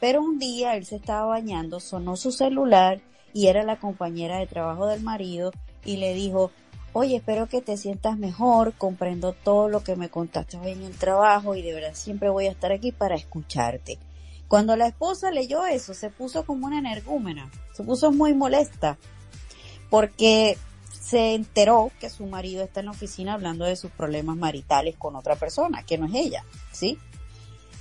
B: Pero un día él se estaba bañando, sonó su celular y era la compañera de trabajo del marido y le dijo, oye, espero que te sientas mejor, comprendo todo lo que me contaste hoy en el trabajo y de verdad siempre voy a estar aquí para escucharte. Cuando la esposa leyó eso, se puso como una energúmena, se puso muy molesta, porque se enteró que su marido está en la oficina hablando de sus problemas maritales con otra persona, que no es ella, ¿sí?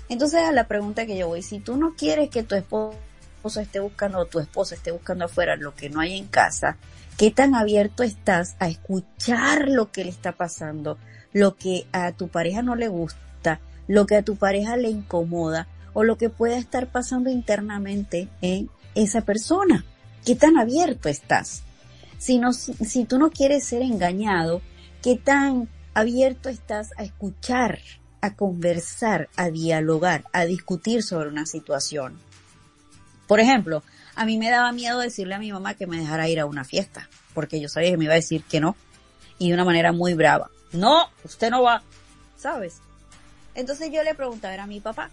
B: Entonces a la pregunta que yo voy, si tú no quieres que tu esposo esté buscando o tu esposa esté buscando afuera lo que no hay en casa, ¿Qué tan abierto estás a escuchar lo que le está pasando, lo que a tu pareja no le gusta, lo que a tu pareja le incomoda o lo que pueda estar pasando internamente en esa persona? ¿Qué tan abierto estás? Si, no, si tú no quieres ser engañado, ¿qué tan abierto estás a escuchar, a conversar, a dialogar, a discutir sobre una situación? Por ejemplo, a mí me daba miedo decirle a mi mamá que me dejara ir a una fiesta, porque yo sabía que me iba a decir que no, y de una manera muy brava. No, usted no va, ¿sabes? Entonces yo le preguntaba a mi papá,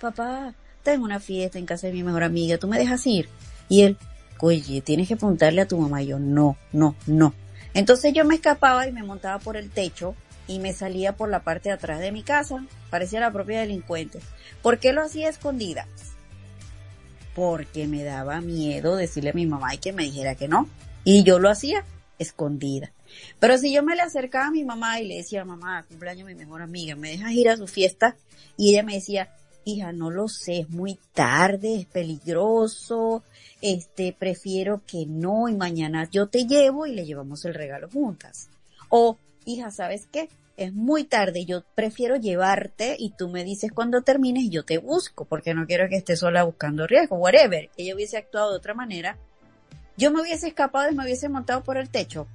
B: papá, tengo una fiesta en casa de mi mejor amiga, ¿tú me dejas ir? Y él, oye, tienes que preguntarle a tu mamá. Y yo, no, no, no. Entonces yo me escapaba y me montaba por el techo y me salía por la parte de atrás de mi casa. Parecía la propia delincuente. ¿Por qué lo hacía escondida? Porque me daba miedo decirle a mi mamá y que me dijera que no. Y yo lo hacía escondida. Pero si yo me le acercaba a mi mamá y le decía, mamá, cumpleaños mi mejor amiga, ¿me dejas ir a su fiesta? Y ella me decía, hija, no lo sé, es muy tarde, es peligroso, este, prefiero que no y mañana yo te llevo y le llevamos el regalo juntas. O, hija, ¿sabes qué? Es muy tarde, yo prefiero llevarte y tú me dices cuando termines y yo te busco, porque no quiero que estés sola buscando riesgo, whatever. Ella hubiese actuado de otra manera, yo me hubiese escapado y me hubiese montado por el techo.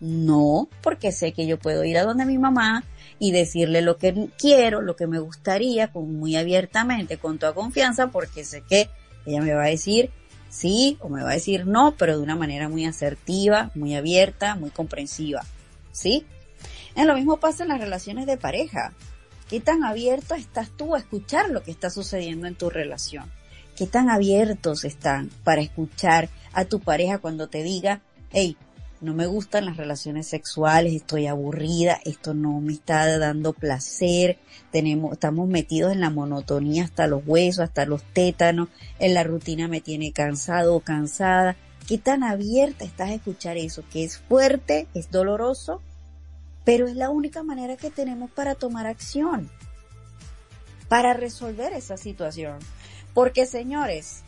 B: No, porque sé que yo puedo ir a donde mi mamá y decirle lo que quiero, lo que me gustaría, con muy abiertamente, con toda confianza, porque sé que ella me va a decir sí o me va a decir no, pero de una manera muy asertiva, muy abierta, muy comprensiva. ¿Sí? En lo mismo pasa en las relaciones de pareja. ¿Qué tan abierto estás tú a escuchar lo que está sucediendo en tu relación? ¿Qué tan abiertos están para escuchar a tu pareja cuando te diga, hey, no me gustan las relaciones sexuales, estoy aburrida, esto no me está dando placer, tenemos, estamos metidos en la monotonía hasta los huesos, hasta los tétanos, en la rutina me tiene cansado o cansada. ¿Qué tan abierta estás a escuchar eso? Que es fuerte, es doloroso, pero es la única manera que tenemos para tomar acción, para resolver esa situación. Porque señores,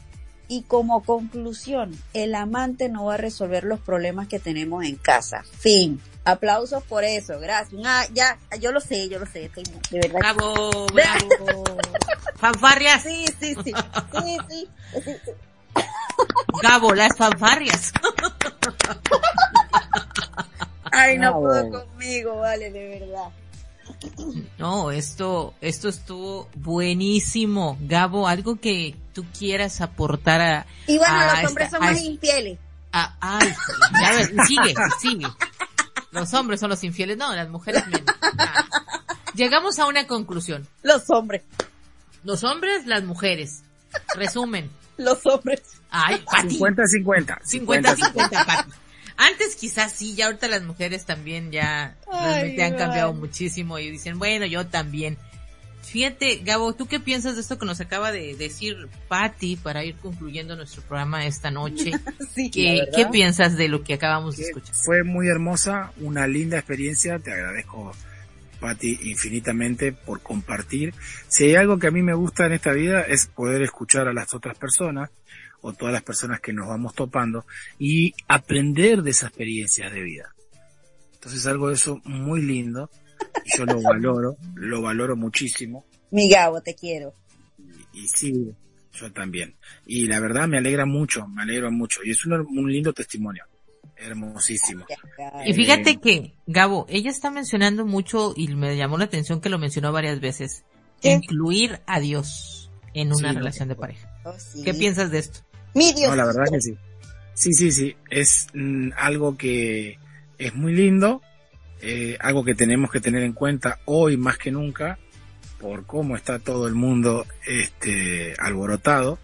B: y como conclusión, el amante no va a resolver los problemas que tenemos en casa. Fin. Aplausos por eso, gracias. Ah, ya, yo lo sé, yo lo sé, de verdad.
A: Bravo, bravo. <laughs> Fanfarrias.
B: Sí, sí, sí. Sí, sí. sí,
A: Gabo, las fanfarrias. <laughs>
B: Ay, no puedo conmigo, vale, de verdad.
A: No, esto, esto estuvo buenísimo. Gabo, algo que tú quieras aportar a...
B: Y bueno, los hombres son más infieles.
A: ay, ya ves, sigue, sigue. Los hombres son los infieles, no, las mujeres menos. Llegamos a una conclusión.
B: Los hombres.
A: Los hombres, las mujeres. Resumen.
B: Los hombres.
A: Ay,
C: 50-50.
A: 50-50, Pati. Antes quizás sí, ya ahorita las mujeres también ya realmente han cambiado muchísimo y dicen, bueno, yo también. Fíjate, Gabo, ¿tú qué piensas de esto que nos acaba de decir Patti para ir concluyendo nuestro programa esta noche? <laughs>
B: sí,
A: ¿Qué, ¿Qué, piensas de lo que acabamos de escuchar?
C: Fue muy hermosa, una linda experiencia, te agradezco Patti infinitamente por compartir. Si hay algo que a mí me gusta en esta vida es poder escuchar a las otras personas o todas las personas que nos vamos topando y aprender de esas experiencias de vida. Entonces algo de eso muy lindo, y yo lo <laughs> valoro, lo valoro muchísimo.
B: Mi Gabo, te quiero.
C: Y, sí, yo también. Y la verdad me alegra mucho, me alegra mucho. Y es un, un lindo testimonio. Hermosísimo.
A: Y fíjate eh, que, Gabo, ella está mencionando mucho y me llamó la atención que lo mencionó varias veces. Incluir a Dios en una relación de pareja.
B: Oh, sí.
A: ¿Qué piensas de esto?
B: Mi Dios.
C: No, la verdad que sí. Sí, sí, sí. Es mm, algo que es muy lindo, eh, algo que tenemos que tener en cuenta hoy más que nunca, por cómo está todo el mundo este alborotado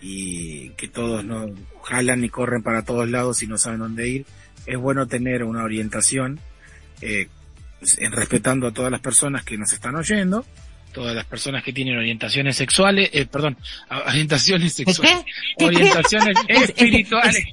C: y que todos no jalan y corren para todos lados y no saben dónde ir. Es bueno tener una orientación, eh, en respetando a todas las personas que nos están oyendo todas las personas que tienen orientaciones sexuales, eh, perdón, orientaciones sexuales,
A: ¿Qué?
C: orientaciones <laughs> espirituales.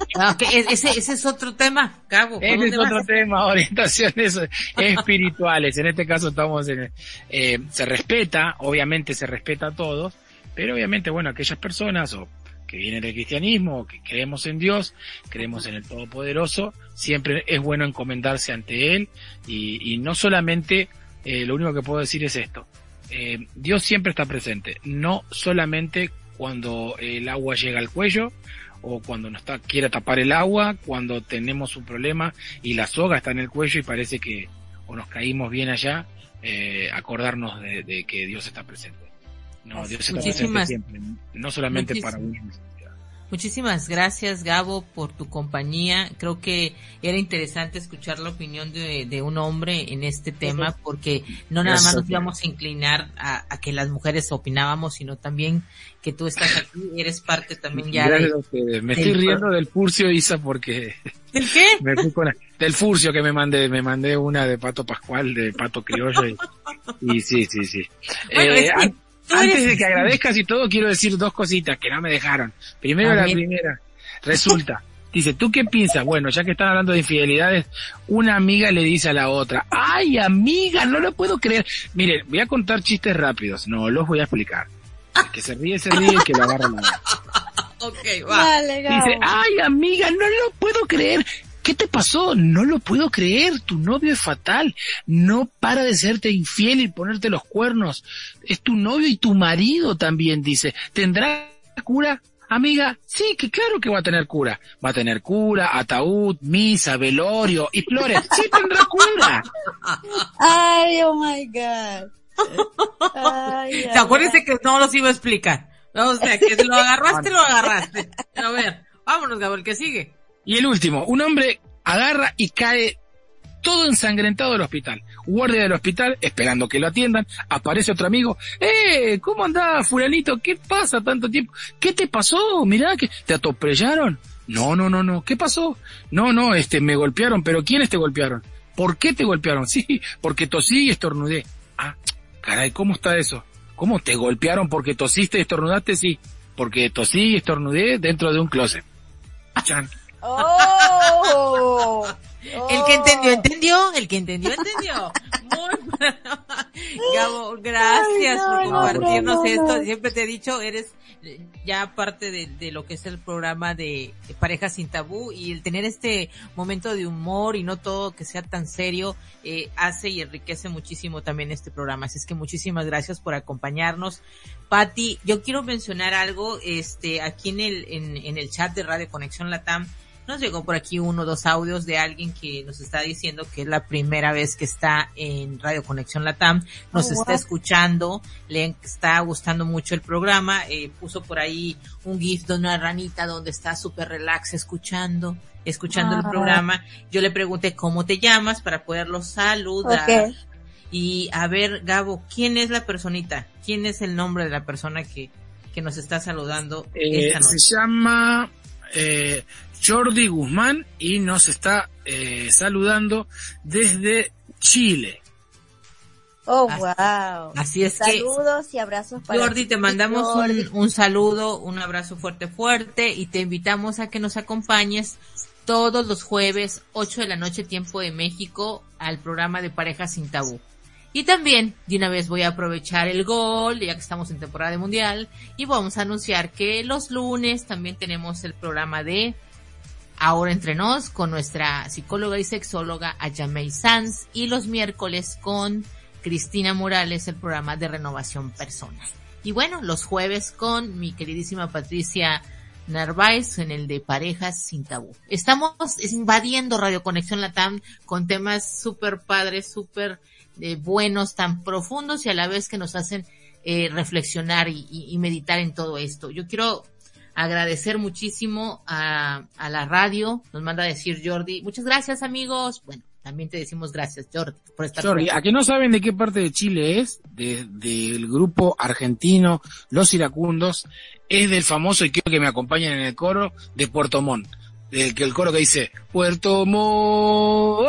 A: Ese, ese es otro tema, Cabo.
C: Ese es otro tema, <laughs> orientaciones espirituales. En este caso estamos en, eh, se respeta, obviamente se respeta a todos, pero obviamente, bueno, aquellas personas o que vienen del cristianismo, que creemos en Dios, creemos en el Todopoderoso, siempre es bueno encomendarse ante Él y, y no solamente, eh, lo único que puedo decir es esto, eh, Dios siempre está presente, no solamente cuando el agua llega al cuello o cuando nos está, quiere tapar el agua, cuando tenemos un problema y la soga está en el cuello y parece que o nos caímos bien allá, eh, acordarnos de, que Dios está presente. No, Dios está presente siempre, no solamente para uno
A: Muchísimas gracias, Gabo, por tu compañía. Creo que era interesante escuchar la opinión de, un hombre en este tema, porque no nada más nos íbamos a inclinar a, que las mujeres opinábamos, sino también que tú estás aquí, eres parte también ya
C: de, Me estoy riendo del furcio, Isa, porque... <laughs>
A: ¿El qué?
C: Me fui con del furcio que me mandé, me mandé una de Pato Pascual, de Pato Criollo, y, sí, sí, sí. Eh, antes de que agradezcas y todo, quiero decir dos cositas que no me dejaron. Primero la primera. Resulta, dice, ¿tú qué piensas? Bueno, ya que están hablando de infidelidades, una amiga le dice a la otra, ay amiga, no lo puedo creer. Miren, voy a contar chistes rápidos, no los voy a explicar. El que se ríe, se ríe, el que lo agarra la <laughs>
A: Ok, va.
C: Dice, ay amiga, no lo puedo creer. ¿Qué te pasó? No lo puedo creer. Tu novio es fatal. No para de serte infiel y ponerte los cuernos. Es tu novio y tu marido también, dice. ¿Tendrá cura? amiga, sí, que claro que va a tener cura. Va a tener cura, ataúd, misa, velorio y flores. Sí tendrá cura.
B: Ay, oh my God.
A: Ay, <laughs> ¿Te acuerdas que no los iba a explicar? O sea, que lo agarraste, lo <laughs> agarraste. A ver, vámonos, Gabriel, que sigue.
C: Y el último, un hombre agarra y cae todo ensangrentado del hospital. Guardia del hospital, esperando que lo atiendan, aparece otro amigo. ¡Eh! ¿Cómo andás, fulanito? ¿Qué pasa tanto tiempo? ¿Qué te pasó? Mirá, que ¿te atropellaron? No, no, no, no. ¿Qué pasó? No, no, este, me golpearon, pero ¿quiénes te golpearon? ¿Por qué te golpearon? <laughs> Sí, porque tosí y estornudé. Ah, caray, ¿cómo está eso? ¿Cómo te golpearon porque tosiste y estornudaste? Sí, porque tosí y estornudé dentro de un closet. <laughs> Chan.
B: ¡Oh!
A: El que entendió, entendió. El que entendió, entendió. Muy <laughs> Gabo, gracias por compartirnos esto. Siempre te he dicho, eres ya parte de, lo que es el programa de, Parejas sin Tabú y el tener este momento de humor y no todo que sea tan serio, eh, hace y enriquece muchísimo también este programa. Así es que muchísimas gracias por acompañarnos. Patti, yo quiero mencionar algo, este, aquí en el, en, en el chat de Radio Conexión Latam, nos llegó por aquí uno o dos audios de alguien que nos está diciendo que es la primera vez que está en Radio Conexión Latam, nos oh, está escuchando, le está gustando mucho el programa, eh, puso por ahí un gif de una ranita donde está súper relax escuchando, escuchando el ah. programa. Yo le pregunté cómo te llamas para poderlo saludar. Y a ver, Gabo, ¿quién es la personita? ¿Quién es el nombre de la persona que, que nos está saludando?
C: Eh, se llama eh, Jordi Guzmán y nos está eh, saludando desde Chile.
B: Oh, wow.
A: Así es
B: Saludos y abrazos
A: para Jordi, te mandamos un, un, saludo, un abrazo fuerte, fuerte y te invitamos a que nos acompañes todos los jueves, 8 de la noche, tiempo de México, al programa de Parejas sin Tabú. Y también, de una vez voy a aprovechar el gol, ya que estamos en temporada de mundial, y vamos a anunciar que los lunes también tenemos el programa de Ahora entre nos con nuestra psicóloga y sexóloga Ayamei Sanz y los miércoles con Cristina Morales el programa de renovación personal. Y bueno, los jueves con mi queridísima Patricia Narváez en el de parejas sin tabú. Estamos invadiendo Radio Conexión Latam con temas súper padres, súper eh, buenos, tan profundos y a la vez que nos hacen eh, reflexionar y, meditar en todo esto. Yo quiero agradecer muchísimo a, a la radio, nos manda a decir Jordi, muchas gracias amigos, bueno, también te decimos gracias Jordi por estar
C: Jordi, a que no saben de qué parte de Chile es, del grupo argentino Los Iracundos, es del famoso, y quiero que me acompañen en el coro, de Puerto Montt. Que el coro que dice Puerto Montt.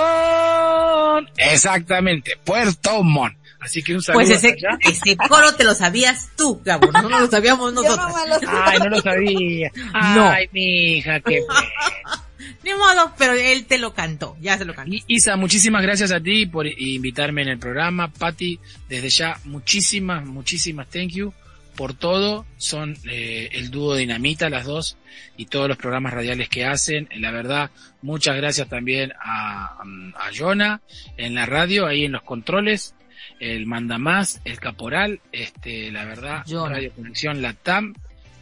C: Exactamente, Puerto Montt. Así que un saludo.
A: Pues ese, ese coro te lo sabías tú, Gabo, no, no lo sabíamos <laughs> nosotros.
C: Ay, no lo sabía. Ay, mi hija, qué <laughs>
A: Ni modo, pero él te lo cantó, ya se lo cantó.
C: Isa, muchísimas gracias a ti por invitarme en el programa. Patti, desde ya, muchísimas, muchísimas thank you por todo. Son eh, el dúo Dinamita, las dos, y todos los programas radiales que hacen. La verdad, muchas gracias también a, a Jonah en la radio, ahí en los controles el mandamás, el caporal, este, la verdad, Radio Conexión Latam,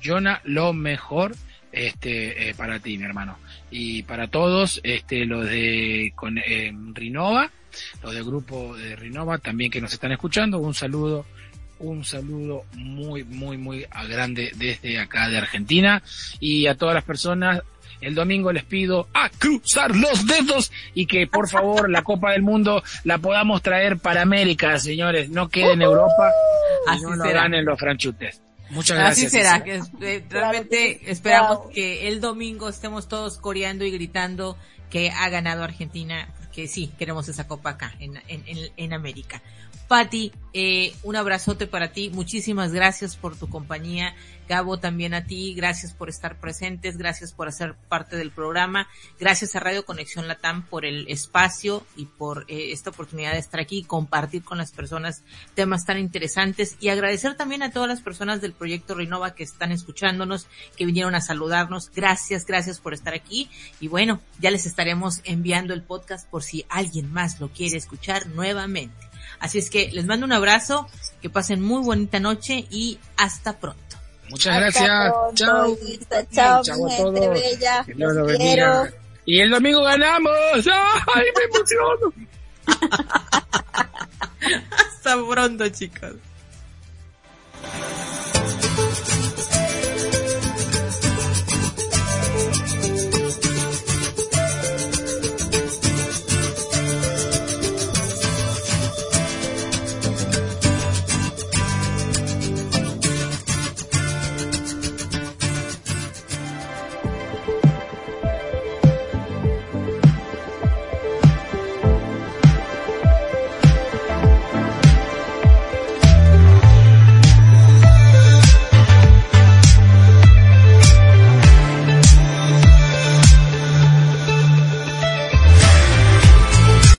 C: Jonah, lo mejor, este, eh, para ti, mi hermano. Y para todos, este, los de con, eh, Rinova, los del grupo de Rinova también que nos están escuchando, un saludo, un saludo muy, muy, muy grande desde acá de Argentina. Y a todas las personas el domingo les pido a cruzar los dedos y que por favor la Copa del Mundo la podamos traer para América, señores. No quede en Europa y no lo ganen los franchutes. Muchas gracias.
A: Así será, que eh, realmente esperamos que el domingo estemos todos coreando y gritando que ha ganado Argentina, porque sí, queremos esa copa acá, en, en, en América. Patti, eh, un abrazote para ti. Muchísimas gracias por tu compañía. Gabo, también a ti. Gracias por estar presentes. Gracias por hacer parte del programa. Gracias a Radio Conexión Latam por el espacio y por eh, esta oportunidad de estar aquí compartir con las personas temas tan interesantes. Y agradecer también a todas las personas del proyecto Renova que están escuchándonos, que vinieron a saludarnos. Gracias, gracias por estar aquí. Y bueno, ya les estaremos enviando el podcast por si alguien más lo quiere escuchar nuevamente. Así es que les mando un abrazo, que pasen muy bonita noche y hasta pronto.
C: Muchas gracias. Chao.
B: Chao. Chao, mi gente
C: Y el domingo ganamos. ¡Ay, me emociono! <laughs>
A: hasta pronto, chicos.